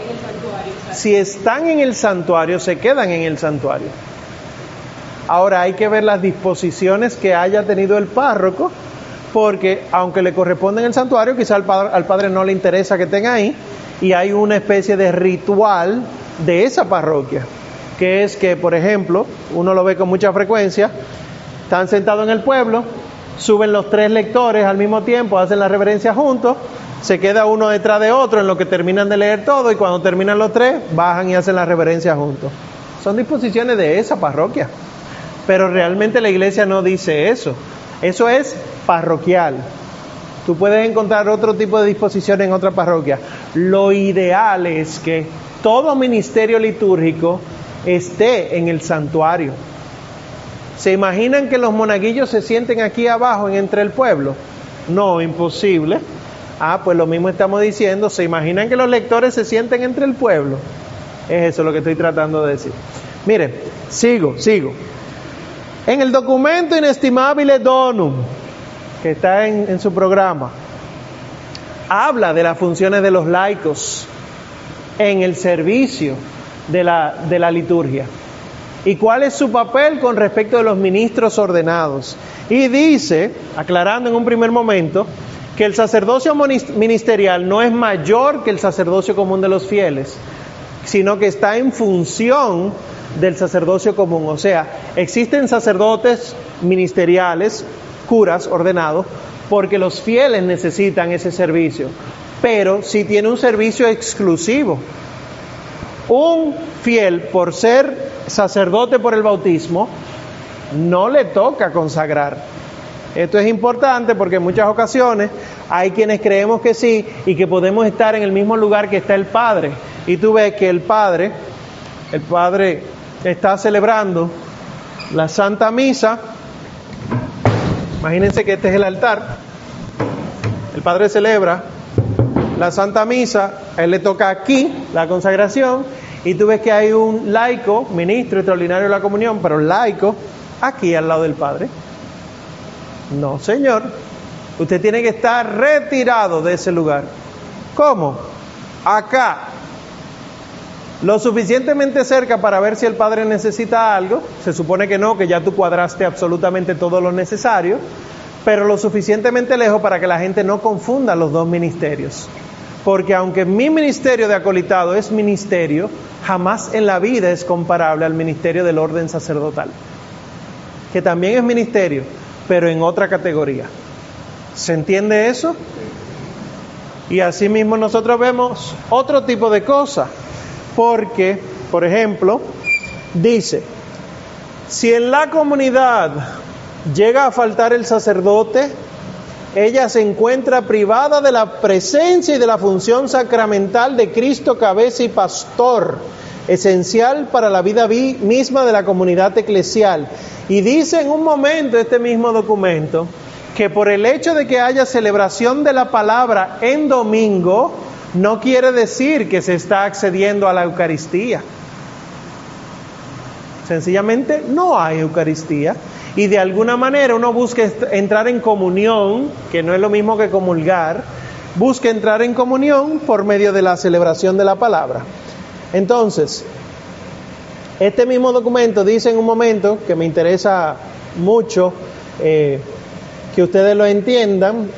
Si están en el santuario, se quedan en el santuario. Ahora hay que ver las disposiciones que haya tenido el párroco, porque aunque le corresponde en el santuario, quizá al padre, al padre no le interesa que estén ahí, y hay una especie de ritual de esa parroquia, que es que, por ejemplo, uno lo ve con mucha frecuencia, están sentados en el pueblo, suben los tres lectores al mismo tiempo, hacen la reverencia juntos, se queda uno detrás de otro en lo que terminan de leer todo y cuando terminan los tres, bajan y hacen la reverencia juntos. Son disposiciones de esa parroquia. Pero realmente la iglesia no dice eso. Eso es parroquial. Tú puedes encontrar otro tipo de disposición en otra parroquia. Lo ideal es que todo ministerio litúrgico esté en el santuario. ¿Se imaginan que los monaguillos se sienten aquí abajo en entre el pueblo? No, imposible. Ah, pues lo mismo estamos diciendo. ¿Se imaginan que los lectores se sienten entre el pueblo? Es eso lo que estoy tratando de decir. Miren, sigo, sigo. En el documento Inestimabile Donum, que está en, en su programa, habla de las funciones de los laicos en el servicio de la, de la liturgia y cuál es su papel con respecto de los ministros ordenados. Y dice, aclarando en un primer momento, que el sacerdocio ministerial no es mayor que el sacerdocio común de los fieles, sino que está en función del sacerdocio común. O sea, existen sacerdotes ministeriales, curas ordenados, porque los fieles necesitan ese servicio, pero si tiene un servicio exclusivo. Un fiel, por ser sacerdote por el bautismo, no le toca consagrar. Esto es importante porque en muchas ocasiones hay quienes creemos que sí y que podemos estar en el mismo lugar que está el Padre. Y tú ves que el Padre, el Padre está celebrando la Santa Misa. Imagínense que este es el altar. El Padre celebra la Santa Misa, a él le toca aquí la consagración y tú ves que hay un laico, ministro extraordinario de la comunión, pero laico, aquí al lado del Padre. No, señor. Usted tiene que estar retirado de ese lugar. ¿Cómo? Acá. Lo suficientemente cerca para ver si el Padre necesita algo. Se supone que no, que ya tú cuadraste absolutamente todo lo necesario. Pero lo suficientemente lejos para que la gente no confunda los dos ministerios. Porque aunque mi ministerio de acolitado es ministerio, jamás en la vida es comparable al ministerio del orden sacerdotal. Que también es ministerio, pero en otra categoría. ¿Se entiende eso? Y asimismo nosotros vemos otro tipo de cosas, porque, por ejemplo, dice, si en la comunidad llega a faltar el sacerdote, ella se encuentra privada de la presencia y de la función sacramental de Cristo, cabeza y pastor, esencial para la vida vi- misma de la comunidad eclesial. Y dice en un momento este mismo documento que por el hecho de que haya celebración de la palabra en domingo, no quiere decir que se está accediendo a la Eucaristía. Sencillamente no hay Eucaristía y de alguna manera uno busca entrar en comunión, que no es lo mismo que comulgar, busca entrar en comunión por medio de la celebración de la palabra. Entonces, este mismo documento dice en un momento que me interesa mucho eh, que ustedes lo entiendan.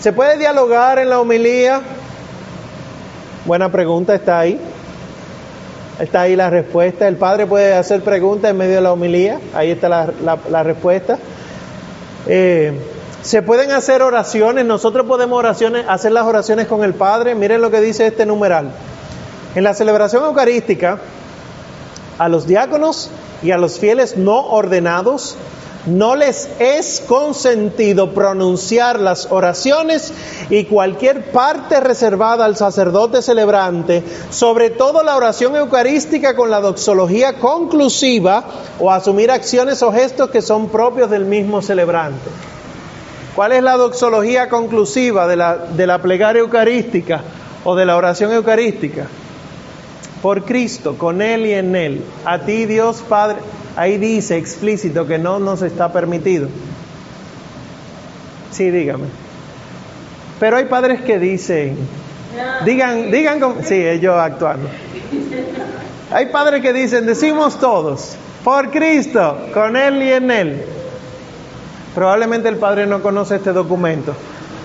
¿Se puede dialogar en la homilía? Buena pregunta, está ahí. Está ahí la respuesta. El padre puede hacer preguntas en medio de la homilía. Ahí está la, respuesta. Eh, se pueden hacer oraciones. Nosotros podemos oraciones, hacer las oraciones con el padre. Miren lo que dice este numeral. En la celebración eucarística, a los diáconos y a los fieles no ordenados no les es consentido pronunciar las oraciones y cualquier parte reservada al sacerdote celebrante, sobre todo la oración eucarística con la doxología conclusiva o asumir acciones o gestos que son propios del mismo celebrante. ¿Cuál es la doxología conclusiva de la, de la plegaria eucarística o de la oración eucarística? Por Cristo, con Él y en Él. A ti Dios Padre, ahí dice explícito que no nos está permitido. Sí, dígame. Pero hay padres que dicen, Digan, digan, como- sí, ellos actuando. Hay padres que dicen, decimos todos, por Cristo, con Él y en Él. Probablemente el padre no conoce este documento,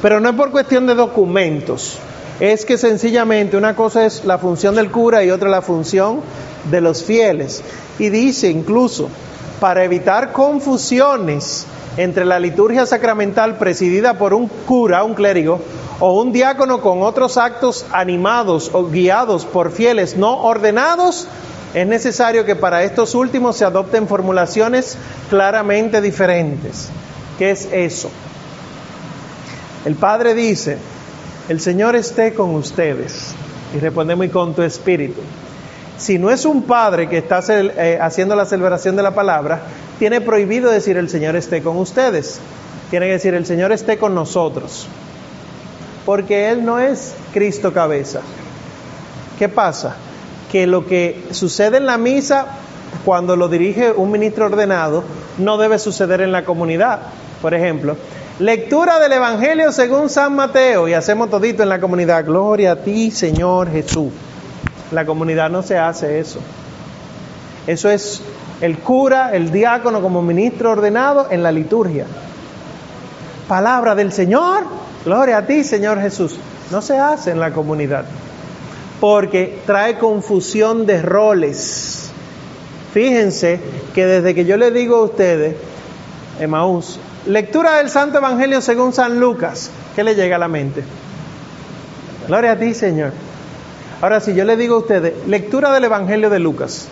pero no es por cuestión de documentos, es que sencillamente una cosa es la función del cura y otra la función de los fieles. Y dice incluso, para evitar confusiones entre la liturgia sacramental presidida por un cura, un clérigo, o un diácono con otros actos animados o guiados por fieles no ordenados, es necesario que para estos últimos se adopten formulaciones claramente diferentes. ¿Qué es eso? El Padre dice, el Señor esté con ustedes. Y respondemos, y con tu espíritu. Si no es un padre que está eh, haciendo la celebración de la palabra, tiene prohibido decir el Señor esté con ustedes. Tiene que decir el Señor esté con nosotros. Porque Él no es Cristo cabeza. ¿Qué pasa? Que lo que sucede en la misa, cuando lo dirige un ministro ordenado, no debe suceder en la comunidad. Por ejemplo, lectura del Evangelio según San Mateo y hacemos todito en la comunidad. Gloria a ti, Señor Jesús. La comunidad no se hace eso. Eso es el cura, el diácono como ministro ordenado en la liturgia. Palabra del Señor, gloria a ti, Señor Jesús. No se hace en la comunidad porque trae confusión de roles. Fíjense que desde que yo le digo a ustedes, Emaús, lectura del Santo Evangelio según San Lucas, ¿qué le llega a la mente? Gloria a ti, Señor. Ahora, si yo le digo a ustedes, lectura del Evangelio de Lucas,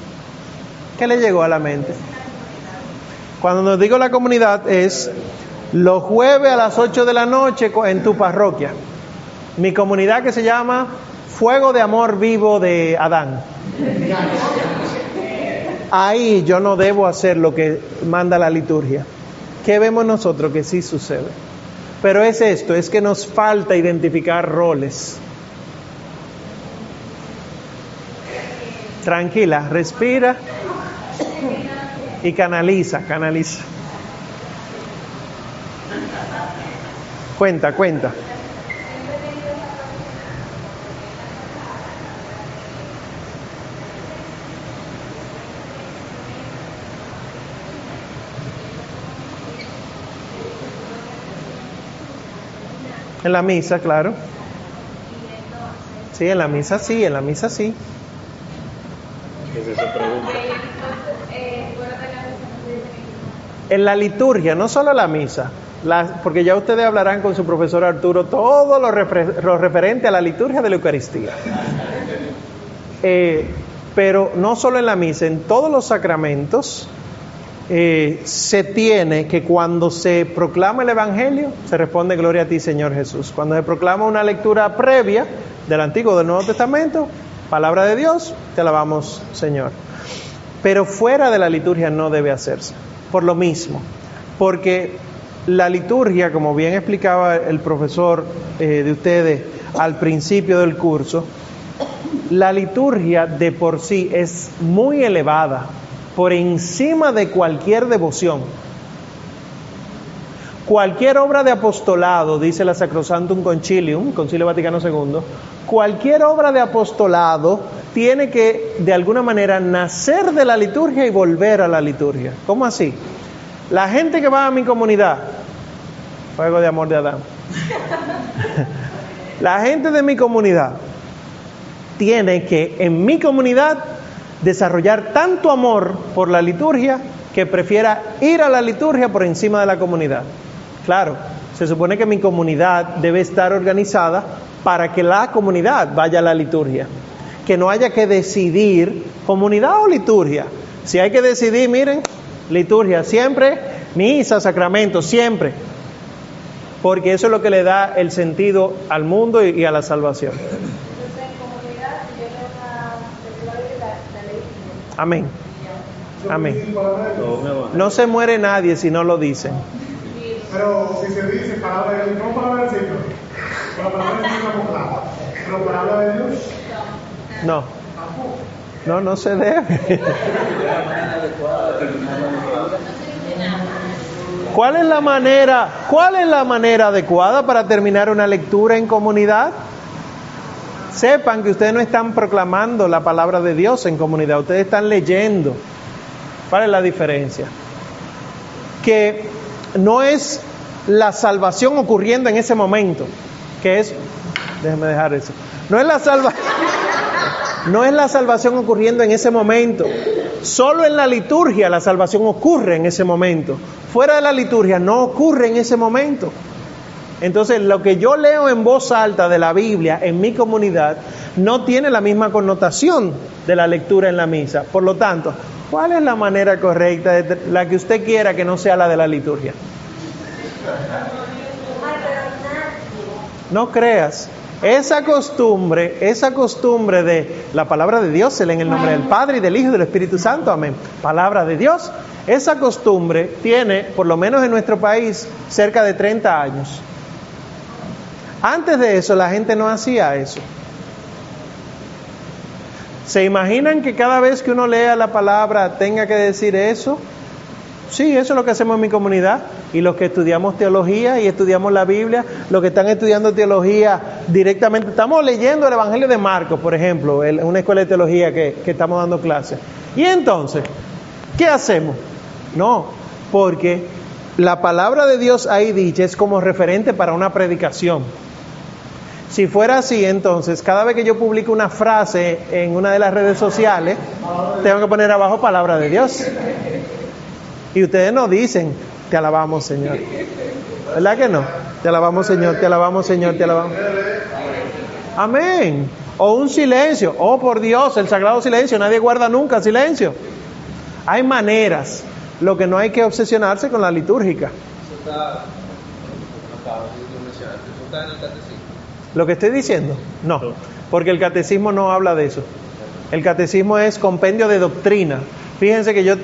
¿qué le llegó a la mente? Cuando nos digo la comunidad es los jueves a las 8 de la noche en tu parroquia. Mi comunidad que se llama Fuego de Amor Vivo de Adán. Ahí yo no debo hacer lo que manda la liturgia. ¿Qué vemos nosotros que sí sucede? Pero es esto, es que nos falta identificar roles. Tranquila, respira y canaliza, canaliza. Cuenta, cuenta. En la misa, claro. Sí, en la misa sí, en la misa sí. ¿Qué es esa pregunta? En la liturgia, no solo la misa, la- porque ya ustedes hablarán con su profesor Arturo todo lo, refre- lo referente a la liturgia de la Eucaristía. Eh, pero no solo en la misa, en todos los sacramentos eh, se tiene que cuando se proclama el Evangelio, se responde Gloria a ti, Señor Jesús. Cuando se proclama una lectura previa del Antiguo o del Nuevo Testamento, palabra de Dios, te alabamos, Señor. Pero fuera de la liturgia no debe hacerse, por lo mismo, porque la liturgia, como bien explicaba el profesor eh, de ustedes al principio del curso, la liturgia de por sí es muy elevada, por encima de cualquier devoción. Cualquier obra de apostolado, dice la Sacrosantum Concilium, Concilio Vaticano II, cualquier obra de apostolado tiene que de alguna manera nacer de la liturgia y volver a la liturgia. ¿Cómo así? La gente que va a mi comunidad, fuego de amor de Adán, la gente de mi comunidad tiene que en mi comunidad desarrollar tanto amor por la liturgia que prefiera ir a la liturgia por encima de la comunidad. Claro, se supone que mi comunidad debe estar organizada para que la comunidad vaya a la liturgia. Que no haya que decidir comunidad o liturgia. Si hay que decidir, miren, liturgia siempre, misa, sacramento, siempre. Porque eso es lo que le da el sentido al mundo y, a la salvación. Entonces, en comunidad, yo tengo una lectura bíblica, la leí. Amén. Amén. de Dios. No. No se muere nadie si no lo dicen. Pero si se dice palabra de Dios, no palabra del Señor, la palabra Señor la proclama, pero palabra de Dios, No. No, no se debe. ¿Cuál es la manera, cuál es la manera adecuada para terminar una lectura en comunidad? Sepan que ustedes no están proclamando la palabra de Dios en comunidad, ustedes están leyendo. ¿Cuál es la diferencia? Que no es la salvación ocurriendo en ese momento, que es, déjenme dejar eso, no es la salva, no es la salvación ocurriendo en ese momento, solo en la liturgia la salvación ocurre en ese momento, fuera de la liturgia no ocurre en ese momento. Entonces, lo que yo leo en voz alta de la Biblia en mi comunidad no tiene la misma connotación de la lectura en la misa. Por lo tanto, ¿cuál es la manera correcta, de la que usted quiera que no sea la de la liturgia? No creas. Esa costumbre, esa costumbre de la palabra de Dios se lee en el nombre del Padre y del Hijo y del Espíritu Santo, amén. Palabra de Dios. Esa costumbre tiene, por lo menos en nuestro país, cerca de 30 años. Antes de eso la gente no hacía eso. ¿Se imaginan que cada vez que uno lea la palabra tenga que decir eso? Sí, eso es lo que hacemos en mi comunidad. Y los que estudiamos teología y estudiamos la Biblia, los que están estudiando teología directamente, estamos leyendo el Evangelio de Marcos, por ejemplo, en una escuela de teología que, que estamos dando clases. Y entonces, ¿qué hacemos? No, porque la palabra de Dios ahí dicha es como referente para una predicación. Si fuera así, entonces, cada vez que yo publico una frase en una de las redes sociales, tengo que poner abajo palabra de Dios. Y ustedes no dicen, te alabamos, Señor. ¿Verdad que no? Te alabamos, Señor, te alabamos, Señor, te alabamos. Amén. O un silencio. Oh, por Dios, el sagrado silencio. Nadie guarda nunca silencio. Hay maneras. Lo que no hay que obsesionarse con la litúrgica. ¿Lo que estoy diciendo? No, porque el catecismo no habla de eso. El catecismo es compendio de doctrina. Fíjense que yo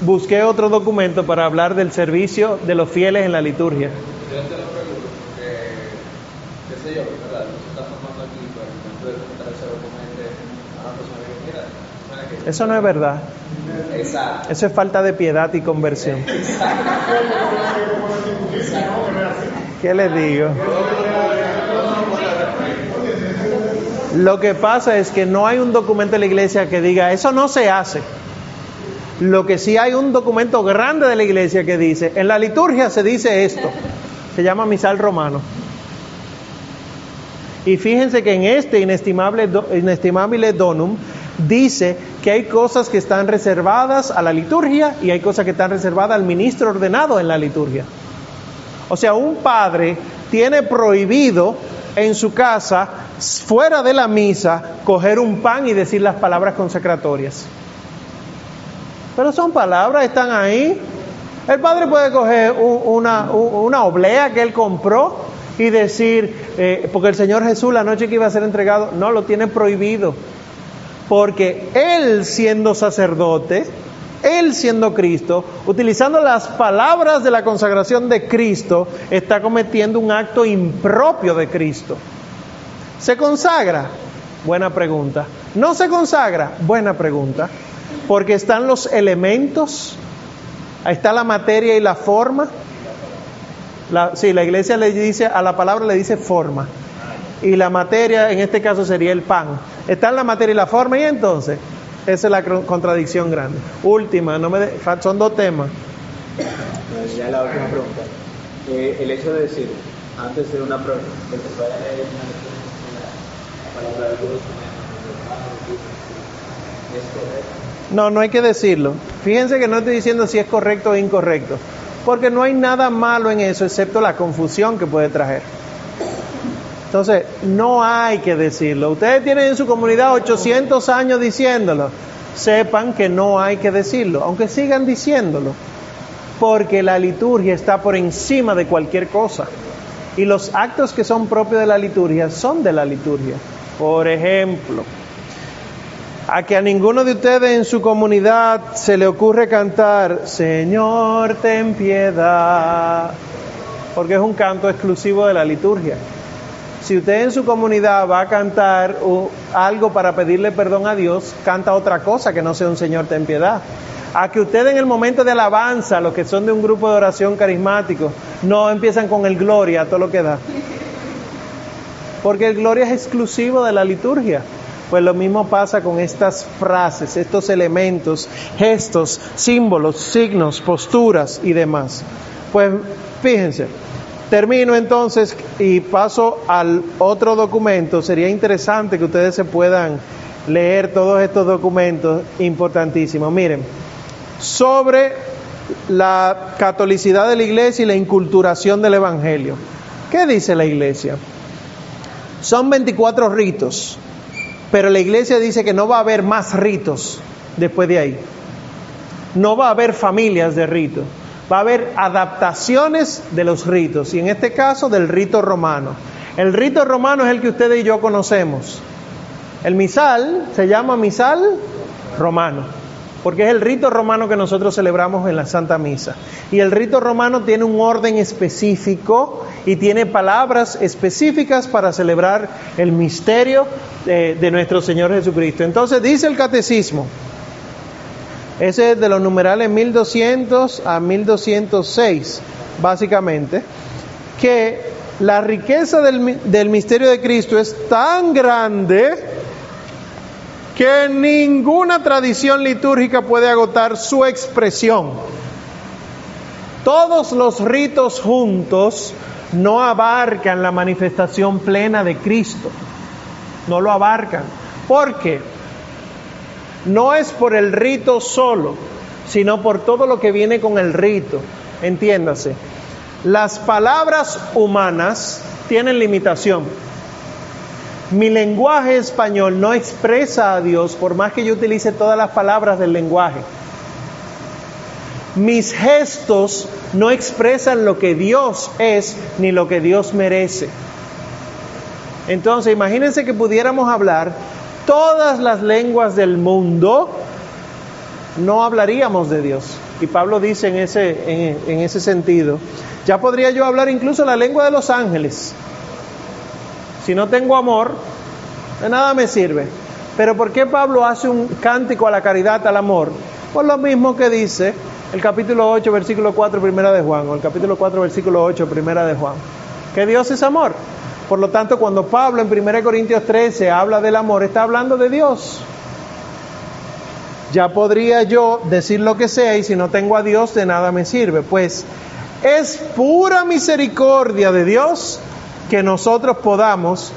busqué otro documento para hablar del servicio de los fieles en la liturgia. Yo te lo pregunto porque, qué sé yo, ¿verdad? No se está formando aquí para que me pueda contar ese documento a una persona que mira, suena que- Eso no es verdad. Exacto. Eso es falta de piedad y conversión. ¿Qué les digo? Lo que pasa es que no hay un documento de la iglesia que diga, eso no se hace. Lo que sí hay un documento grande de la iglesia que dice, en la liturgia se dice esto, se llama misal romano. Y fíjense que en este inestimable, do- inestimable donum dice que hay cosas que están reservadas a la liturgia y hay cosas que están reservadas al ministro ordenado en la liturgia. O sea, un padre tiene prohibido en su casa, fuera de la misa, coger un pan y decir las palabras consecratorias. Pero son palabras, están ahí. El padre puede coger un- una, un- una oblea que él compró y decir, eh, porque el Señor Jesús la noche que iba a ser entregado, no, lo tiene prohibido. Porque él siendo sacerdote, él siendo Cristo, utilizando las palabras de la consagración de Cristo, está cometiendo un acto impropio de Cristo. ¿Se consagra? Buena pregunta. ¿No se consagra? Buena pregunta. Porque están los elementos, ahí está la materia y la forma. La, sí, la iglesia le dice, a la palabra le dice forma. Y la materia, en este caso, sería el pan. Está en la materia y la forma, y entonces, esa es la contradicción grande. Última, no me de- son dos temas. Eh, Ya la última pregunta. Eh, el hecho de decir, antes de una prueba, que se vaya a leer una la palabra de Dios, es correcto. No, no hay que decirlo. Fíjense que no estoy diciendo si es correcto o incorrecto, porque no hay nada malo en eso, excepto la confusión que puede traer. Entonces, no hay que decirlo. Ustedes tienen en su comunidad 800 años diciéndolo. Sepan que no hay que decirlo, aunque sigan diciéndolo, porque la liturgia está por encima de cualquier cosa. Y los actos que son propios de la liturgia son de la liturgia. Por ejemplo, a que a ninguno de ustedes en su comunidad se le ocurre cantar, Señor, ten piedad, porque es un canto exclusivo de la liturgia. Si usted en su comunidad va a cantar algo para pedirle perdón a Dios, canta otra cosa que no sea un Señor, ten piedad. A que usted en el momento de alabanza, los que son de un grupo de oración carismático, no empiezan con el gloria, todo lo que da. porque el gloria es exclusivo de la liturgia. Pues lo mismo pasa con estas frases, estos elementos, gestos, símbolos, signos, posturas y demás. Pues fíjense, termino entonces y paso al otro documento. Sería interesante que ustedes se puedan leer todos estos documentos importantísimos. Miren, sobre la catolicidad de la iglesia y la inculturación del Evangelio. ¿Qué dice la iglesia? Son 24 ritos, pero la iglesia dice que no va a haber más ritos después de ahí. No va a haber familias de ritos, va a haber adaptaciones de los ritos, y en este caso del rito romano. El rito romano es el que ustedes y yo conocemos. El misal se llama misal romano, porque es el rito romano que nosotros celebramos en la Santa Misa. Y el rito romano tiene un orden específico y tiene palabras específicas para celebrar el misterio de, de nuestro Señor Jesucristo. Entonces dice el catecismo, ese es de los numerales 1200 a 1206, básicamente, que la riqueza del, del misterio de Cristo es tan grande que ninguna tradición litúrgica puede agotar su expresión. Todos los ritos juntos no abarcan la manifestación plena de Cristo. No lo abarcan. ¿Por qué? No es por el rito solo, sino por todo lo que viene con el rito. Entiéndase. Las palabras humanas tienen limitación. Mi lenguaje español no expresa a Dios por más que yo utilice todas las palabras del lenguaje. Mis gestos no expresan lo que Dios es ni lo que Dios merece. Entonces, imagínense que pudiéramos hablar todas las lenguas del mundo, no hablaríamos de Dios. Y Pablo dice en ese, en, ese sentido, ya podría yo hablar incluso la lengua de los ángeles. Si no tengo amor, de nada me sirve. Pero ¿por qué Pablo hace un cántico a la caridad, al amor? Por lo mismo que dice el capítulo 8, versículo 4, primera de Juan, o el capítulo 4, versículo 8, primera de Juan. Que Dios es amor. Por lo tanto, cuando Pablo en 1 Corintios 13 habla del amor, está hablando de Dios. Ya podría yo decir lo que sea y si no tengo a Dios de nada me sirve. Pues es pura misericordia de Dios que nosotros podamos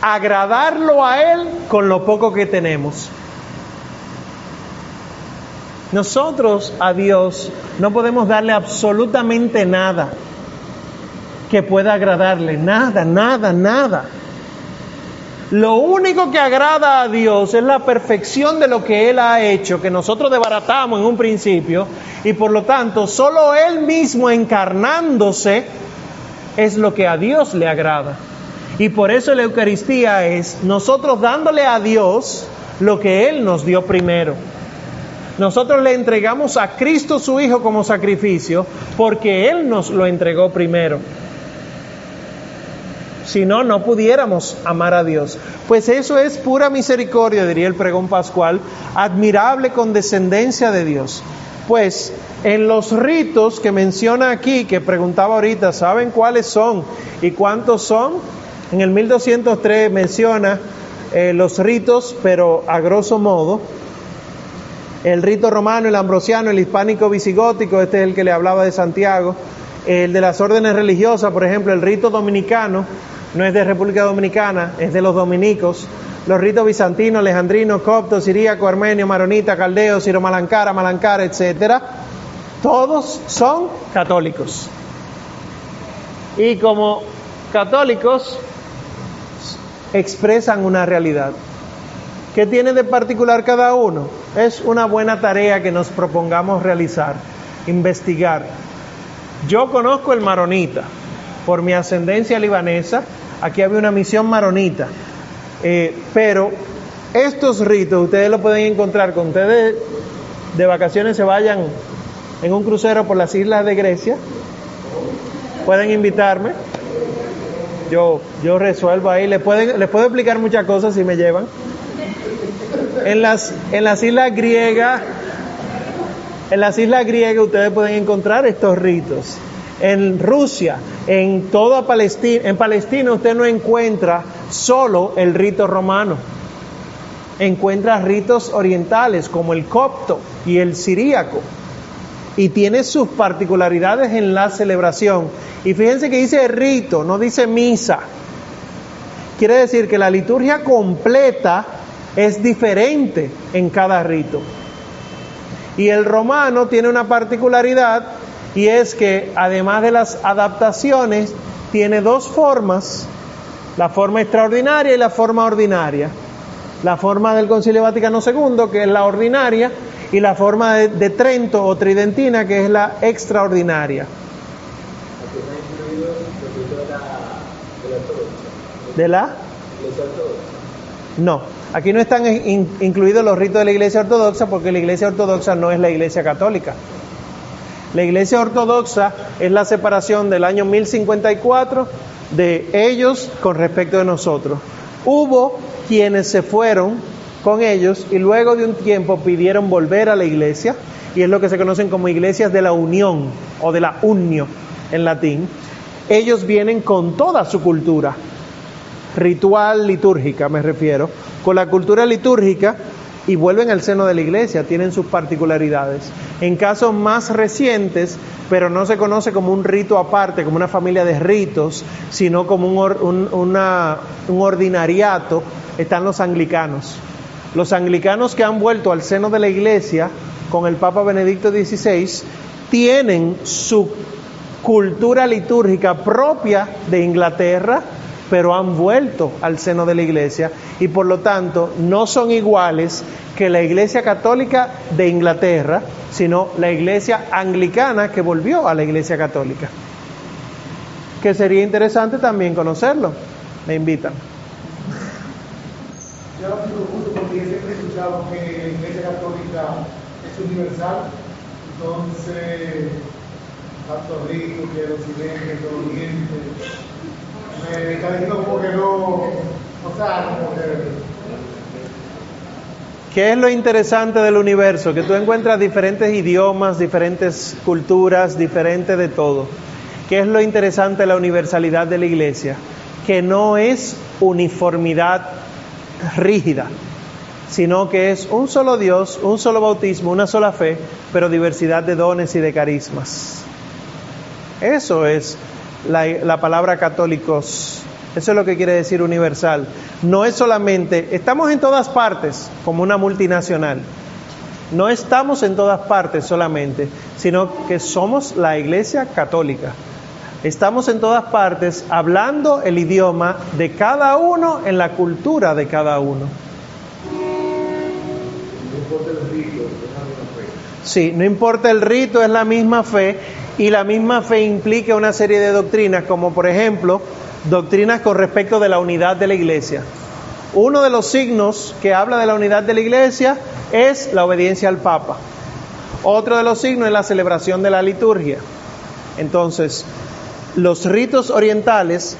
agradarlo a Él con lo poco que tenemos. Nosotros a Dios no podemos darle absolutamente nada que pueda agradarle, nada, nada, nada. Lo único que agrada a Dios es la perfección de lo que Él ha hecho, que nosotros desbaratamos en un principio, y por lo tanto solo Él mismo encarnándose es lo que a Dios le agrada. Y por eso la Eucaristía es nosotros dándole a Dios lo que Él nos dio primero. Nosotros le entregamos a Cristo su Hijo como sacrificio porque Él nos lo entregó primero. Si no, no pudiéramos amar a Dios. Pues eso es pura misericordia, diría el pregón pascual, admirable condescendencia de Dios. Pues en los ritos que menciona aquí, que preguntaba ahorita, ¿saben cuáles son y cuántos son? En el 1203 menciona eh, los ritos, pero a grosso modo. El rito romano, el ambrosiano, el hispánico visigótico, este es el que le hablaba de Santiago. El de las órdenes religiosas, por ejemplo, el rito dominicano, no es de República Dominicana, es de los dominicos. Los ritos bizantinos, alejandrinos, copto, siríaco, armenio, maronita, caldeo, siro malancara, malancara, etcétera, todos son católicos. Y como católicos expresan una realidad. ¿Qué tiene de particular cada uno? Es una buena tarea que nos propongamos realizar, investigar. Yo conozco el maronita por mi ascendencia libanesa. Aquí había una misión maronita. Eh, pero estos ritos ustedes lo pueden encontrar cuando ustedes de vacaciones se vayan en un crucero por las islas de Grecia. Pueden invitarme. Yo, yo resuelvo ahí. Les, pueden, les puedo explicar muchas cosas si me llevan. En las, en las islas griegas, en las islas griegas ustedes pueden encontrar estos ritos. En Rusia, en toda Palestina, en Palestina usted no encuentra solo el rito romano. Encuentra ritos orientales como el copto y el siríaco. Y tiene sus particularidades en la celebración. Y fíjense que dice rito, no dice misa. Quiere decir que la liturgia completa es diferente en cada rito. Y el romano tiene una particularidad y es que además de las adaptaciones, tiene dos formas, la forma extraordinaria y la forma ordinaria. La forma del Concilio Vaticano II, que es la ordinaria, y la forma de, Trento o Tridentina, que es la extraordinaria. De la. No, aquí no están in- incluidos los ritos de la Iglesia Ortodoxa porque la Iglesia Ortodoxa no es la Iglesia Católica. La Iglesia Ortodoxa es la separación del año 1054 de ellos con respecto de nosotros. Hubo quienes se fueron con ellos y luego de un tiempo pidieron volver a la iglesia y es lo que se conocen como iglesias de la unión o de la unio en latín. Ellos vienen con toda su cultura, ritual litúrgica me refiero, con la cultura litúrgica y vuelven al seno de la iglesia, tienen sus particularidades. En casos más recientes, pero no se conoce como un rito aparte, como una familia de ritos, sino como un, ordinariato, están los anglicanos. Los anglicanos que han vuelto al seno de la iglesia con el Papa Benedicto XVI tienen su cultura litúrgica propia de Inglaterra, pero han vuelto al seno de la iglesia y por lo tanto no son iguales que la iglesia católica de Inglaterra, sino la iglesia anglicana que volvió a la iglesia católica. Que sería interesante también conocerlo. Me invitan. Yo pregunto porque siempre he escuchado que la Iglesia Católica es universal, entonces, tanto rico que que el oriente, me ¿Qué es lo interesante del universo? Que tú encuentras diferentes idiomas, diferentes culturas, diferente de todo. ¿Qué es lo interesante de la universalidad de la iglesia? Que no es uniformidad rígida, sino que es un solo Dios, un solo bautismo, una sola fe, pero diversidad de dones y de carismas. Eso es la palabra católicos. Eso es lo que quiere decir universal. No es solamente, estamos en todas partes como una multinacional. No estamos en todas partes solamente, sino que somos la iglesia católica. Estamos en todas partes hablando el idioma de cada uno en la cultura de cada uno. Sí, no importa el rito, es la misma fe y la misma fe implica una serie de doctrinas, como por ejemplo, doctrinas con respecto de la unidad de la iglesia. Uno de los signos que habla de la unidad de la iglesia es la obediencia al Papa. Otro de los signos es la celebración de la liturgia. Entonces, los ritos orientales,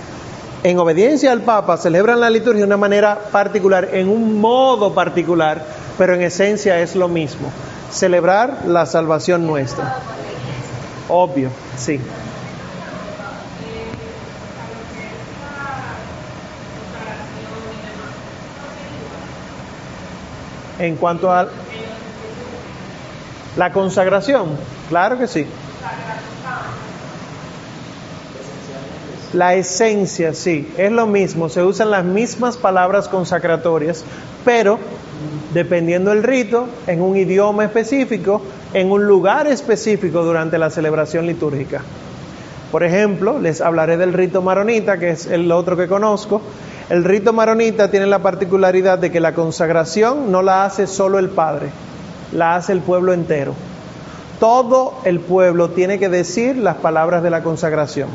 en obediencia al Papa, celebran la liturgia de una manera particular, en un modo particular, pero en esencia es lo mismo. Celebrar la salvación nuestra. Obvio, sí. En cuanto a la consagración, claro que sí. La esencia, sí, es lo mismo, se usan las mismas palabras consacratorias, pero dependiendo del rito, en un idioma específico, en un lugar específico durante la celebración litúrgica. Por ejemplo, les hablaré del rito maronita, que es el otro que conozco. El rito maronita tiene la particularidad de que la consagración no la hace solo el padre, la hace el pueblo entero. Todo el pueblo tiene que decir las palabras de la consagración,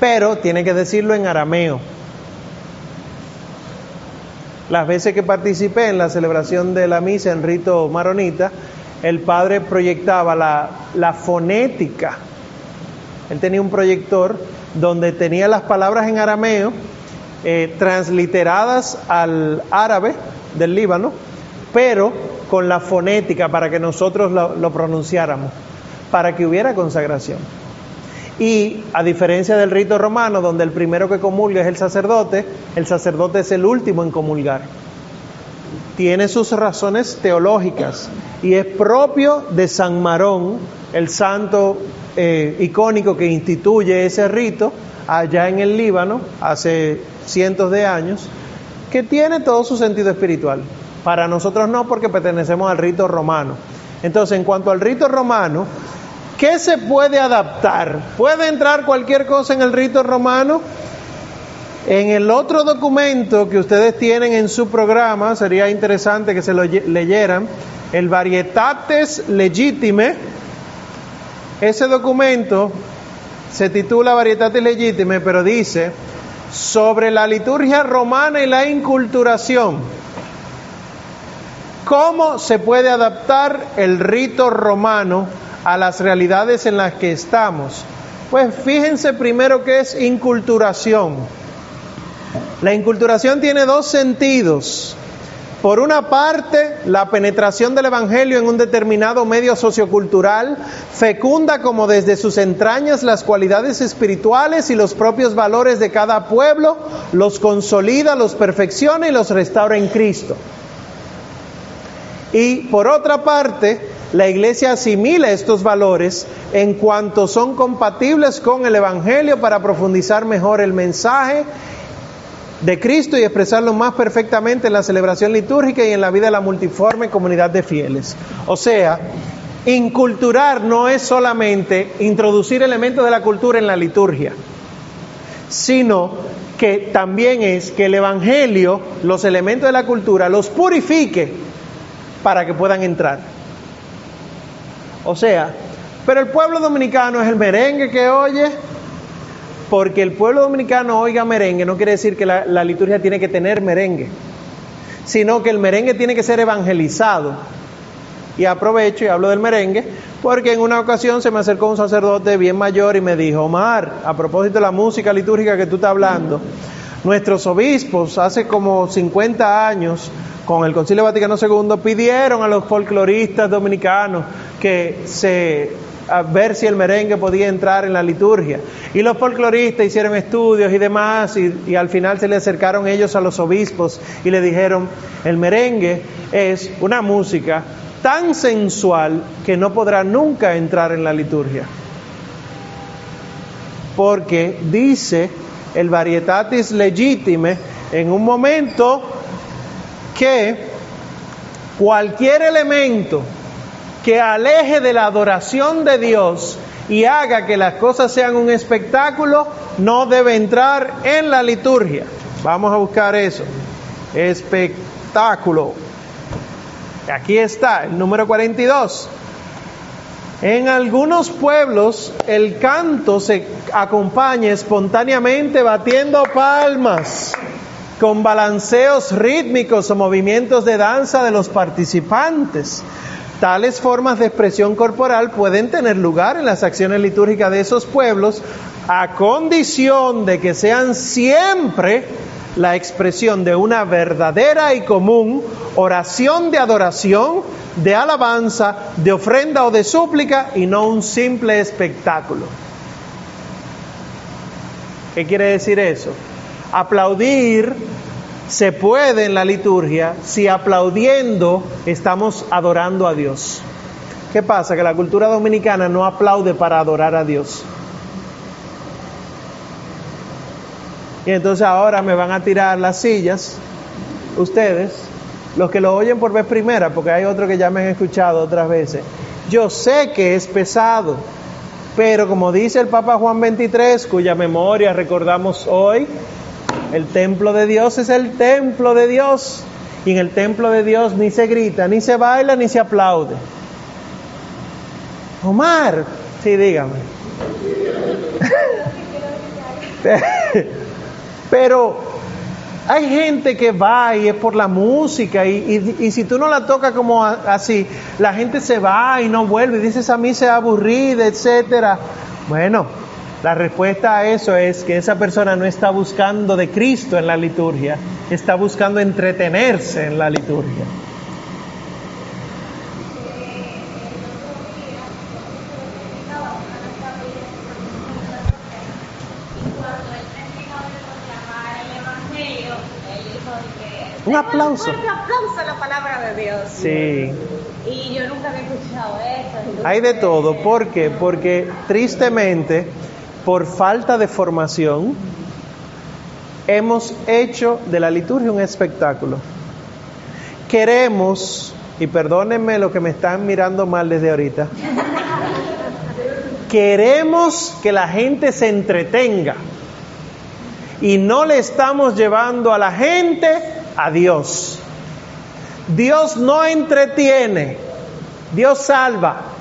pero tiene que decirlo en arameo. Las veces que participé en la celebración de la misa en rito maronita, el padre proyectaba la, fonética. Él tenía un proyector donde tenía las palabras en arameo eh, transliteradas al árabe del Líbano, pero con la fonética para que nosotros lo, pronunciáramos, para que hubiera consagración. Y a diferencia del rito romano, donde el primero que comulga es el sacerdote, el sacerdote es el último en comulgar. Tiene sus razones teológicas y es propio de San Marón, el santo eh, icónico que instituye ese rito allá en el Líbano hace cientos de años, que tiene todo su sentido espiritual. Para nosotros no, porque pertenecemos al rito romano. Entonces, en cuanto al rito romano, ¿qué se puede adaptar? ¿Puede entrar cualquier cosa en el rito romano? En el otro documento que ustedes tienen en su programa, sería interesante que se lo leyeran, el Varietates Legitime, ese documento se titula Varietates Legitime, pero dice sobre la liturgia romana y la inculturación. ¿Cómo se puede adaptar el rito romano a las realidades en las que estamos? Pues fíjense primero que es inculturación. La inculturación tiene dos sentidos. Por una parte, la penetración del Evangelio en un determinado medio sociocultural fecunda como desde sus entrañas las cualidades espirituales y los propios valores de cada pueblo, los consolida, los perfecciona y los restaura en Cristo. Y por otra parte, la iglesia asimila estos valores en cuanto son compatibles con el Evangelio para profundizar mejor el mensaje de Cristo y expresarlo más perfectamente en la celebración litúrgica y en la vida de la multiforme comunidad de fieles. O sea, inculturar no es solamente introducir elementos de la cultura en la liturgia, sino que también es que el Evangelio, los elementos de la cultura, los purifique para que puedan entrar. O sea, pero el pueblo dominicano es el merengue que oye, porque el pueblo dominicano oiga merengue no quiere decir que la, liturgia tiene que tener merengue, sino que el merengue tiene que ser evangelizado. Y aprovecho y hablo del merengue, porque en una ocasión se me acercó un sacerdote bien mayor y me dijo, Omar, a propósito de la música litúrgica que tú estás hablando, nuestros obispos hace como 50 años, con el Concilio Vaticano II, pidieron a los folcloristas dominicanos que se a ver si el merengue podía entrar en la liturgia. Y los folcloristas hicieron estudios y demás, y, al final se le acercaron ellos a los obispos y le dijeron, el merengue es una música tan sensual que no podrá nunca entrar en la liturgia. Porque dice el varietatis legitime en un momento que cualquier elemento que aleje de la adoración de Dios y haga que las cosas sean un espectáculo, no debe entrar en la liturgia. Vamos a buscar eso. Espectáculo. Aquí está, el número 42. En algunos pueblos el canto se acompaña espontáneamente batiendo palmas, con balanceos rítmicos o movimientos de danza de los participantes. Tales formas de expresión corporal pueden tener lugar en las acciones litúrgicas de esos pueblos a condición de que sean siempre la expresión de una verdadera y común oración de adoración, de alabanza, de ofrenda o de súplica y no un simple espectáculo. ¿Qué quiere decir eso? Aplaudir se puede en la liturgia si aplaudiendo estamos adorando a Dios. ¿Qué pasa? Que la cultura dominicana no aplaude para adorar a Dios. Y entonces ahora me van a tirar las sillas, ustedes, los que lo oyen por vez primera, porque hay otros que ya me han escuchado otras veces. Yo sé que es pesado, pero como dice el Papa Juan 23, cuya memoria recordamos hoy, el templo de Dios es el templo de Dios. Y en el templo de Dios ni se grita, ni se baila, ni se aplaude. Omar, sí, dígame. Pero hay gente que va y es por la música y, y, si tú no la tocas como así, la gente se va y no vuelve y dices a mí se aburrida, etcétera. Bueno, la respuesta a eso es que esa persona no está buscando de Cristo en la liturgia, está buscando entretenerse en la liturgia. Un aplauso. Un aplauso a la palabra de Dios. Sí. Y yo nunca había escuchado eso. Hay de todo. ¿Por qué? Porque tristemente por falta de formación, hemos hecho de la liturgia un espectáculo. Queremos, y perdónenme lo que me están mirando mal desde ahorita, queremos que la gente se entretenga y no le estamos llevando a la gente a Dios. Dios no entretiene, Dios salva.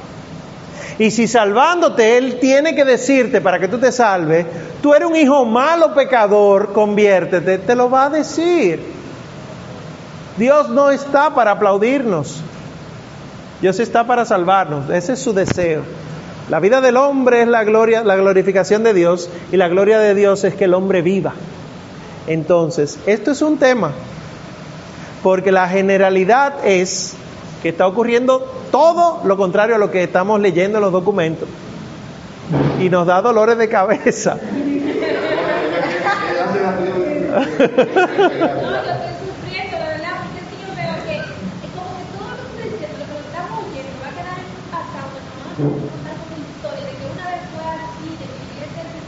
Y si salvándote Él tiene que decirte para que tú te salves, tú eres un hijo malo pecador, conviértete, te lo va a decir. Dios no está para aplaudirnos, Dios está para salvarnos, ese es su deseo. La vida del hombre es la gloria, la glorificación de Dios y la gloria de Dios es que el hombre viva. Entonces, esto es un tema, porque la generalidad es que está ocurriendo todo lo contrario a lo que estamos leyendo en los documentos. Y nos da dolores de cabeza.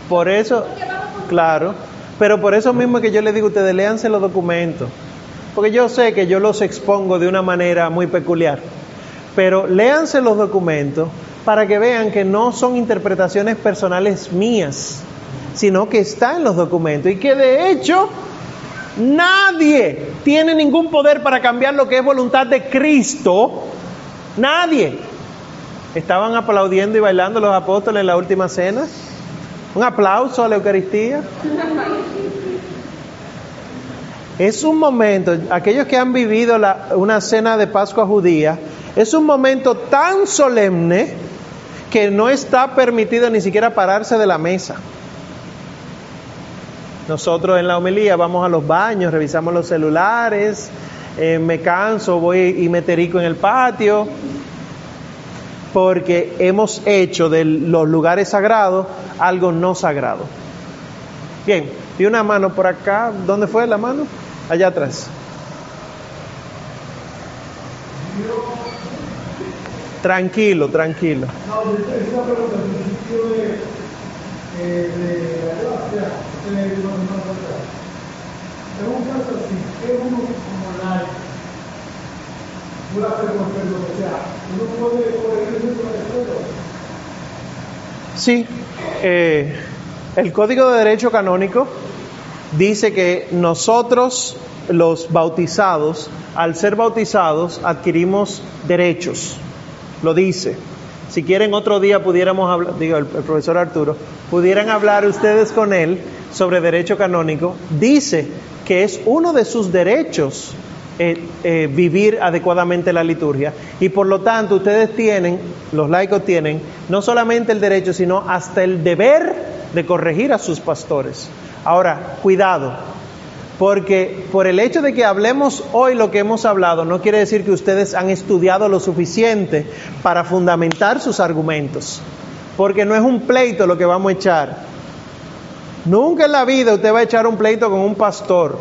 Por eso, claro, pero por eso mismo que yo les digo ustedes, léanse los documentos. Porque yo sé que yo los expongo de una manera muy peculiar. Pero léanse los documentos para que vean que no son interpretaciones personales mías, sino que está en los documentos y que de hecho nadie tiene ningún poder para cambiar lo que es voluntad de Cristo. Nadie. Estaban aplaudiendo y bailando los apóstoles en la última cena. Un aplauso a la Eucaristía. Es un momento, aquellos que han vivido una cena de Pascua judía, es un momento tan solemne que no está permitido ni siquiera pararse de la mesa. Nosotros en la homilía vamos a los baños, revisamos los celulares, eh, me canso, voy y meterico en el patio, porque hemos hecho de los lugares sagrados algo no sagrado. Bien, y una mano por acá, ¿dónde fue la mano? Allá atrás. Tranquilo, tranquilo. No, yo te hice una pregunta en el sentido de, de la gracia, usted no no no En un caso así, que uno como laico puede hacer con perdón? O sea, uno puede corregirse con el perdón. Sí, eh, el Código de Derecho Canónico dice que nosotros, los bautizados, al ser bautizados, adquirimos derechos. Lo dice. Si quieren otro día pudiéramos hablar, digo, el, profesor Arturo, pudieran hablar ustedes con él sobre derecho canónico. Dice que es uno de sus derechos eh, eh, vivir adecuadamente la liturgia. Y por lo tanto, ustedes tienen, los laicos tienen, no solamente el derecho, sino hasta el deber de corregir a sus pastores. Ahora, cuidado, porque por el hecho de que hablemos hoy lo que hemos hablado, no quiere decir que ustedes han estudiado lo suficiente para fundamentar sus argumentos. Porque no es un pleito lo que vamos a echar. Nunca en la vida usted va a echar un pleito con un pastor.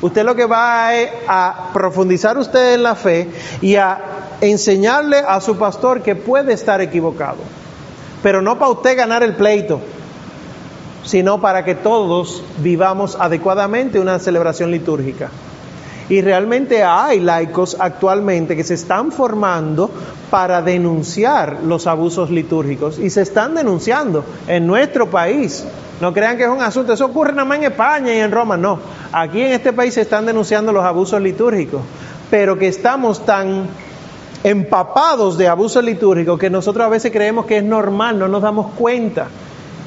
Usted lo que va es a profundizar usted en la fe y a enseñarle a su pastor que puede estar equivocado. Pero no para usted ganar el pleito, sino para que todos vivamos adecuadamente una celebración litúrgica. Y realmente hay laicos actualmente que se están formando para denunciar los abusos litúrgicos y se están denunciando en nuestro país. No crean que es un asunto, eso ocurre nada más en España y en Roma, no. Aquí en este país se están denunciando los abusos litúrgicos, pero que estamos tan empapados de abusos litúrgicos que nosotros a veces creemos que es normal, no nos damos cuenta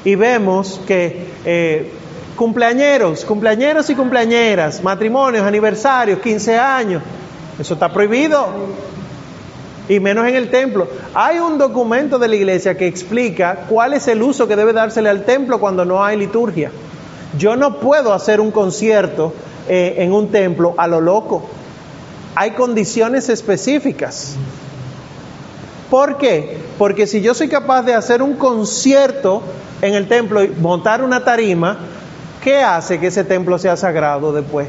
y vemos que eh, cumpleañeros, cumpleañeros y cumpleañeras, matrimonios, aniversarios, 15 años, eso está prohibido. Y menos en el templo. Hay un documento de la iglesia que explica cuál es el uso que debe dársele al templo cuando no hay liturgia. Yo no puedo hacer un concierto eh, en un templo a lo loco. Hay condiciones específicas. ¿Por qué? Porque si yo soy capaz de hacer un concierto en el templo y montar una tarima, ¿qué hace que ese templo sea sagrado después?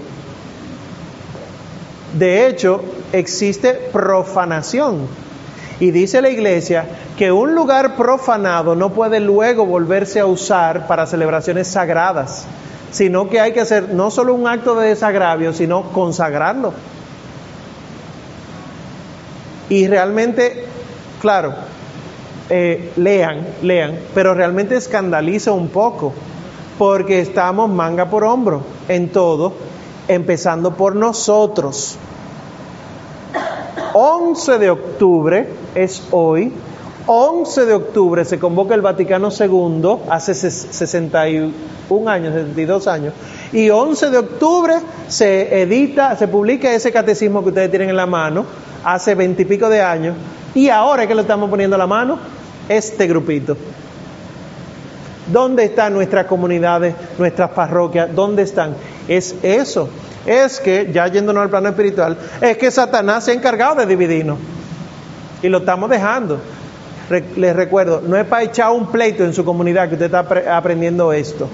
De hecho, existe profanación. Y dice la iglesia que un lugar profanado no puede luego volverse a usar para celebraciones sagradas, sino que hay que hacer no solo un acto de desagravio, sino consagrarlo. Y realmente, claro, eh, lean, lean, pero realmente escandaliza un poco, porque estamos manga por hombro en todo, empezando por nosotros. 11 de octubre es hoy. 11 de octubre se convoca el Vaticano II, hace 61 años, 62 años, y 11 de octubre se edita, se publica ese catecismo que ustedes tienen en la mano, hace 20 y pico de años, y ahora que lo estamos poniendo en la mano, este grupito. ¿Dónde están nuestras comunidades, nuestras parroquias? ¿Dónde están? Es eso. Es que, ya yéndonos al plano espiritual, es que Satanás se ha encargado de dividirnos. Y lo estamos dejando. Les recuerdo, no es para echar un pleito en su comunidad que usted está apre- aprendiendo esto.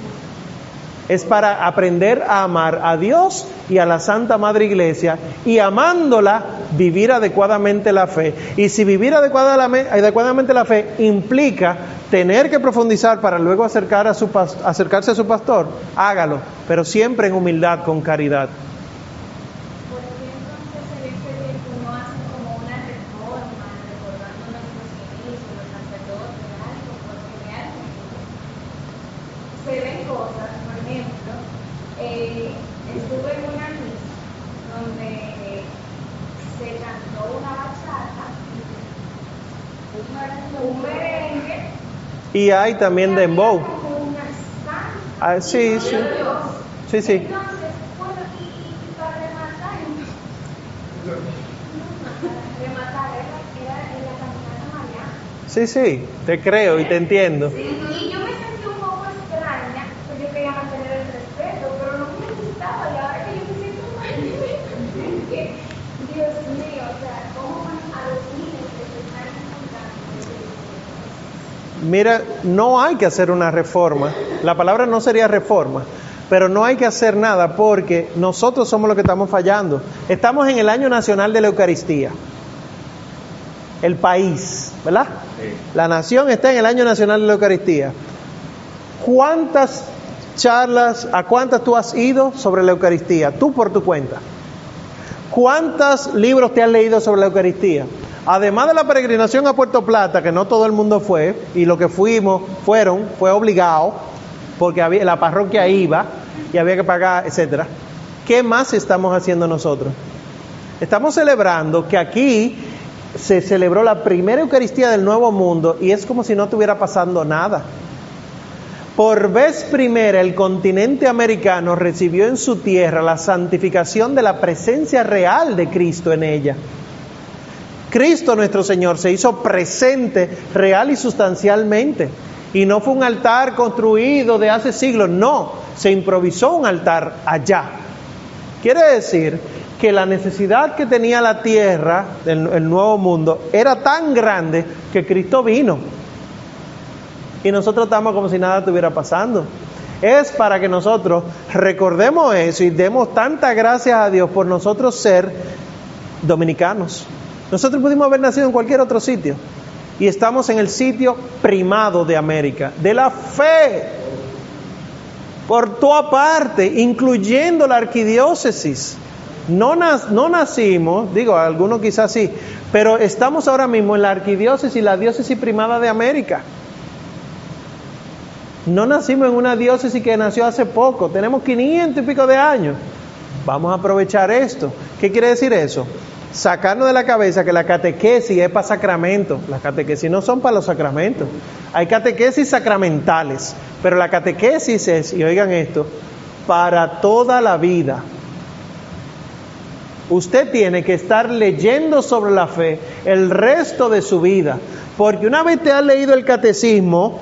Es para aprender a amar a Dios y a la Santa Madre Iglesia y amándola vivir adecuadamente la fe. Y si vivir adecuadamente, la fe implica tener que profundizar para luego acercar a su acercarse a su pastor, hágalo, pero siempre en humildad, con caridad. ¿Por qué entonces en este tiempo no hacen como una reforma, recordando nuestros inicios, los sacerdotes, algo? Porque realmente se ven cosas, por ejemplo, eh, estuve en una misa donde se cantó una bachata, un merengue, Hay también dembow. Ah, sí, sí. Sí, sí. Sí, sí, te creo y te entiendo. Sí, y yo me sentí un poco extraña, porque yo quería mantener el respeto, pero no me gustaba, y ahora que yo me siento mal, que, Dios mío, o sea, cómo van a los niños que se están encontrando. Mira, no hay que hacer una reforma. La palabra no sería reforma, pero no hay que hacer nada porque nosotros somos los que estamos fallando. Estamos en el año nacional de la Eucaristía. El país, ¿verdad? La nación está en el año nacional de la Eucaristía. ¿Cuántas charlas, a cuántas tú has ido sobre la Eucaristía? Tú por tu cuenta. ¿Cuántos libros te has leído sobre la Eucaristía? Además de la peregrinación a Puerto Plata, que no todo el mundo fue, y lo que fuimos, fueron, fue obligado, porque la parroquia iba y había que pagar, etcétera. ¿Qué más estamos haciendo nosotros? Estamos celebrando que aquí se celebró la primera Eucaristía del Nuevo Mundo y es como si no estuviera pasando nada. Por vez primera el continente americano recibió en su tierra la santificación de la presencia real de Cristo en ella. Cristo nuestro Señor se hizo presente real y sustancialmente. Y no fue un altar construido de hace siglos, no, se improvisó un altar allá. Quiere decir que la necesidad que tenía la tierra, el, nuevo mundo, era tan grande que Cristo vino. Y nosotros estamos como si nada estuviera pasando. Es para que nosotros recordemos eso y demos tantas gracias a Dios por nosotros ser dominicanos. Nosotros pudimos haber nacido en cualquier otro sitio y estamos en el sitio primado de América, de la fe, por toda parte, incluyendo la arquidiócesis. No, no nacimos, digo, algunos quizás sí, pero estamos ahora mismo en la arquidiócesis, la diócesis primada de América. No nacimos en una diócesis que nació hace poco, tenemos 500 y pico de años. Vamos a aprovechar esto. ¿Qué quiere decir eso? Sacarnos de la cabeza que la catequesis es para sacramentos. Las catequesis no son para los sacramentos. Hay catequesis sacramentales, pero la catequesis es, y oigan esto, para toda la vida. Usted tiene que estar leyendo sobre la fe el resto de su vida, porque una vez te has leído el catecismo,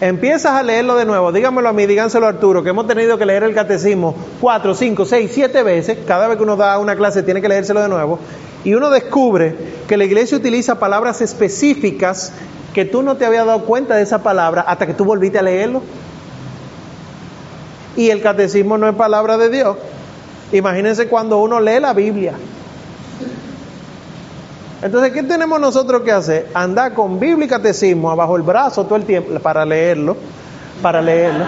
empiezas a leerlo de nuevo. Dígamelo a mí, díganselo a Arturo, que hemos tenido que leer el catecismo cuatro, cinco, seis, siete veces. Cada vez que uno da una clase tiene que leérselo de nuevo. Y uno descubre que la iglesia utiliza palabras específicas que tú no te habías dado cuenta de esa palabra hasta que tú volviste a leerlo. Y el catecismo no es palabra de Dios. Imagínense cuando uno lee la Biblia. Entonces, ¿qué tenemos nosotros que hacer? Andar con Biblia y catecismo abajo el brazo todo el tiempo para leerlo, para leerlo,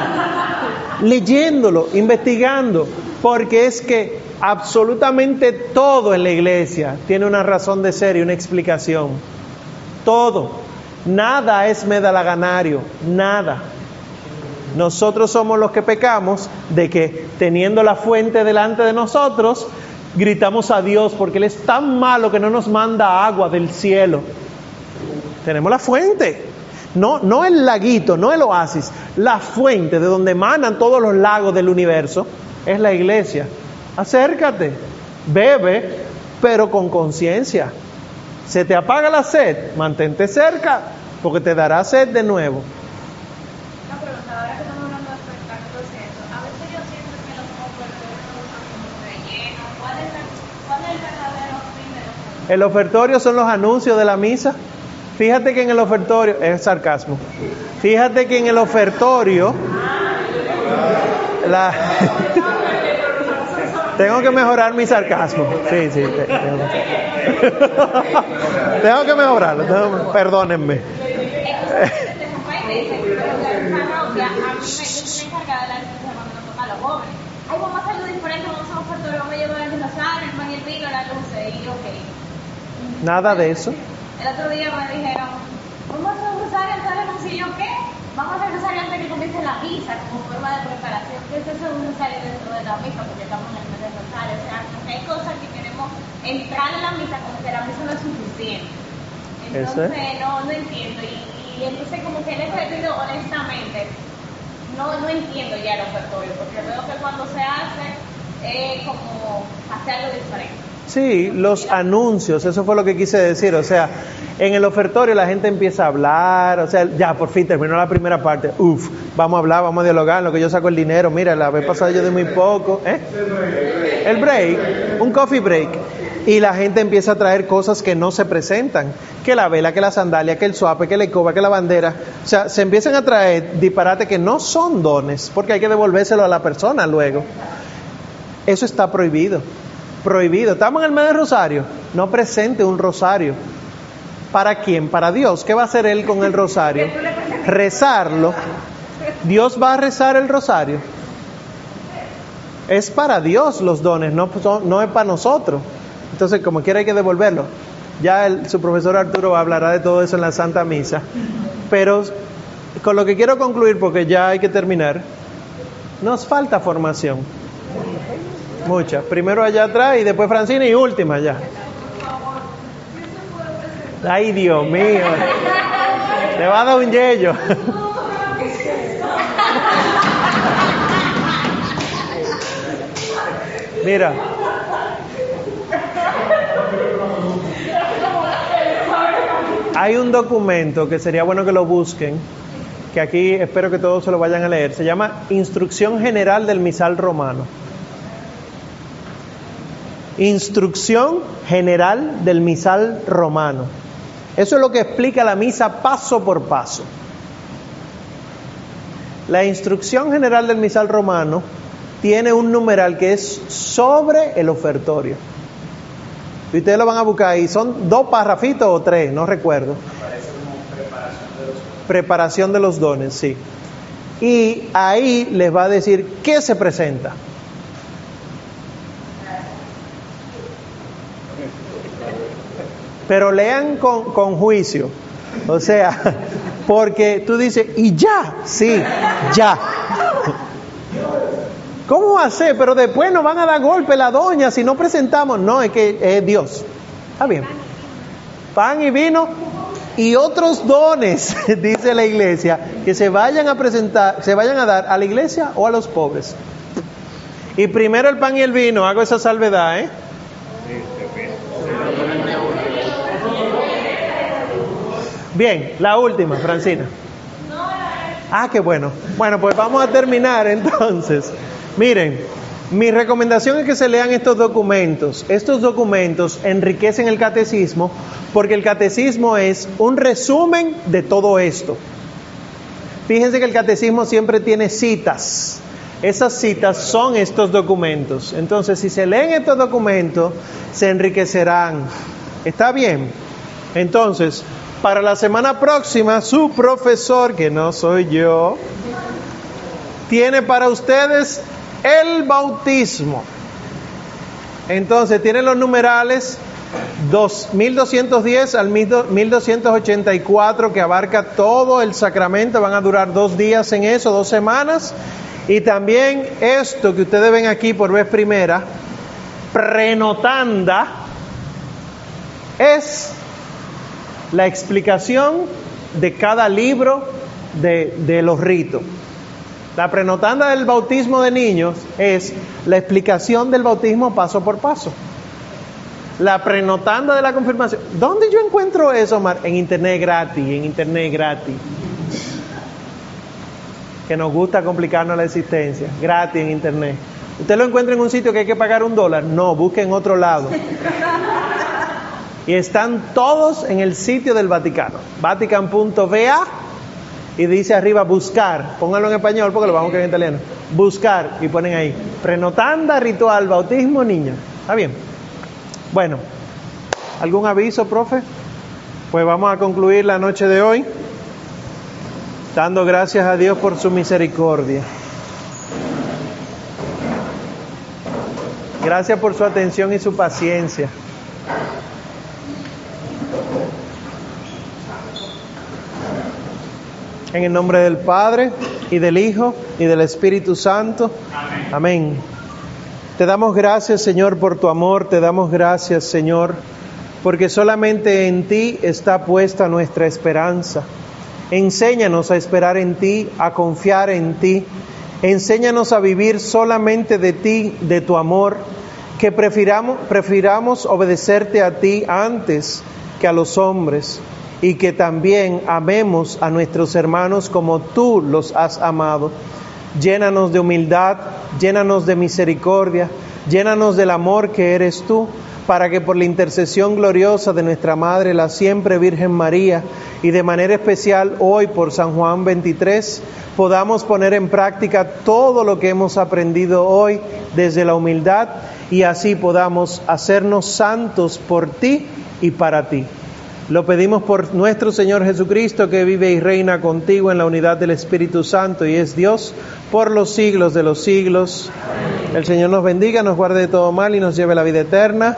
leyéndolo, investigando, porque es que absolutamente todo en la iglesia tiene una razón de ser y una explicación. Todo. Nada es medalaganario, nada. Nosotros somos los que pecamos de que teniendo la fuente delante de nosotros, gritamos a Dios porque Él es tan malo que no nos manda agua del cielo. Tenemos la fuente, no, no el laguito, no el oasis, la fuente de donde emanan todos los lagos del universo es la iglesia. Acércate, bebe, pero con conciencia. Se te apaga la sed, mantente cerca, porque te dará sed de nuevo. Una pregunta, ahora que estamos hablando de espectáculos y eso, a veces yo siento que los ofertorios no usan como relleno. ¿Cuál es, la, ¿Cuál es el verdadero fin de los El ofertorio son los anuncios de la misa. Fíjate que en el ofertorio, es sarcasmo, fíjate que en el ofertorio, la, tengo que mejorar mi sarcasmo. Sí, sí, te- tengo, tengo que mejorarlo, tengo- perdónenme. Ay, vamos a hacerlo diferente, vamos a un ofertorio, vamos a llevar el dinosaurio, el pan y el vino, las luces, y yo, ok. Nada de eso. El otro día me dijeron, vamos a hacer un rosario antes de y yo, ¿qué? Vamos a rosario antes de que comience la misa, como forma de preparación. ¿Qué es eso de un rosario dentro de la misa? Porque estamos en el mes del rosario. O sea, como que hay cosas que queremos entrar en la misa como que la misa no es suficiente. Entonces, es. no, no entiendo. Y, y entonces, como que en ese sentido, honestamente, no, no entiendo ya el ofertorio, porque veo que cuando se hace es como hacer algo diferente. Sí, los anuncios, eso fue lo que quise decir. O sea, en el ofertorio la gente empieza a hablar, o sea, ya por fin terminó la primera parte. Uf, vamos a hablar, vamos a dialogar, lo que yo saco el dinero. Mira, la vez pasada yo de muy poco. ¿eh? El break, un coffee break. Y la gente empieza a traer cosas que no se presentan. Que la vela, que la sandalia, que el suape, que la escoba, que la bandera. O sea, se empiezan a traer disparates que no son dones, porque hay que devolvérselo a la persona luego. Eso está prohibido. Prohibido. Estamos en el mes del rosario. No presente un rosario. ¿Para quién? Para Dios. ¿Qué va a hacer Él con el rosario? Rezarlo. Dios va a rezar el rosario. Es para Dios los dones, no, son- no es para nosotros. Entonces, como quiera hay que devolverlo. Ya el- su profesor Arturo hablará de todo eso en la Santa Misa. Pero con lo que quiero concluir, porque ya hay que terminar, nos falta formación. Mucha. Primero allá atrás y después Francina y última allá. Ay, Dios mío. Le va a dar un yello. Mira. Hay un documento que sería bueno que lo busquen, que aquí espero que todos se lo vayan a leer. Se llama Instrucción General del Misal Romano. Instrucción General del Misal Romano. Eso es lo que explica la misa paso por paso. La instrucción general del misal romano tiene un numeral que es sobre el ofertorio. Y ustedes lo van a buscar ahí. Son dos parrafitos o tres, no recuerdo. Preparación de los dones, sí. Y ahí les va a decir qué se presenta. Pero lean con, con juicio. O sea, porque tú dices, y ya, sí, ya. ¿Cómo va? Pero después nos van a dar golpe la doña si no presentamos. No, es que es Dios. Está bien. Pan y vino y otros dones, dice la iglesia, que se vayan a presentar, se vayan a dar a la iglesia o a los pobres. Y primero el pan y el vino, hago esa salvedad, ¿eh? Bien, la última, Francina. Ah, qué bueno. Bueno, pues vamos a terminar entonces. Miren, mi recomendación es que se lean estos documentos. Estos documentos enriquecen el catecismo porque el catecismo es un resumen de todo esto. Fíjense que el catecismo siempre tiene citas. Esas citas son estos documentos. Entonces, si se leen estos documentos, se enriquecerán. ¿Está bien? Entonces, para la semana próxima, su profesor, que no soy yo, tiene para ustedes el bautismo. Entonces, tiene los numerales 1210 al 1284 que abarca todo el sacramento. Van a durar dos días en eso, dos semanas. Y también esto que ustedes ven aquí por vez primera, prenotanda, es la explicación de cada libro de, los ritos. La prenotanda del bautismo de niños es la explicación del bautismo paso por paso. La prenotanda de la confirmación. ¿Dónde yo encuentro eso, Omar? En internet gratis, en internet gratis. Que nos gusta complicarnos la existencia. Gratis en internet. ¿Usted lo encuentra en un sitio que hay que pagar un dólar? No, busque en otro lado. Y están todos en el sitio del Vaticano. Vatican.va y dice arriba buscar. Pónganlo en español porque lo vamos a querer en italiano. Buscar y ponen ahí. Prenotanda, ritual, bautismo, niño. ¿Está bien? Bueno, ¿algún aviso, profe? Pues vamos a concluir la noche de hoy dando gracias a Dios por su misericordia. Gracias por su atención y su paciencia. En el nombre del Padre y del Hijo y del Espíritu Santo. Amén. Te damos gracias, Señor, por tu amor, te damos gracias, Señor, porque solamente en ti está puesta nuestra esperanza. Enséñanos a esperar en ti, a confiar en ti. Enséñanos a vivir solamente de ti, de tu amor, que prefiramos, obedecerte a ti antes que a los hombres y que también amemos a nuestros hermanos como tú los has amado. Llénanos de humildad, llénanos de misericordia, llénanos del amor que eres tú, para que por la intercesión gloriosa de nuestra Madre, la siempre Virgen María, y de manera especial hoy por San Juan 23, podamos poner en práctica todo lo que hemos aprendido hoy desde la humildad y así podamos hacernos santos por ti y para ti. Lo pedimos por nuestro Señor Jesucristo, que vive y reina contigo en la unidad del Espíritu Santo y es Dios por los siglos de los siglos. El Señor nos bendiga, nos guarde de todo mal y nos lleve a la vida eterna.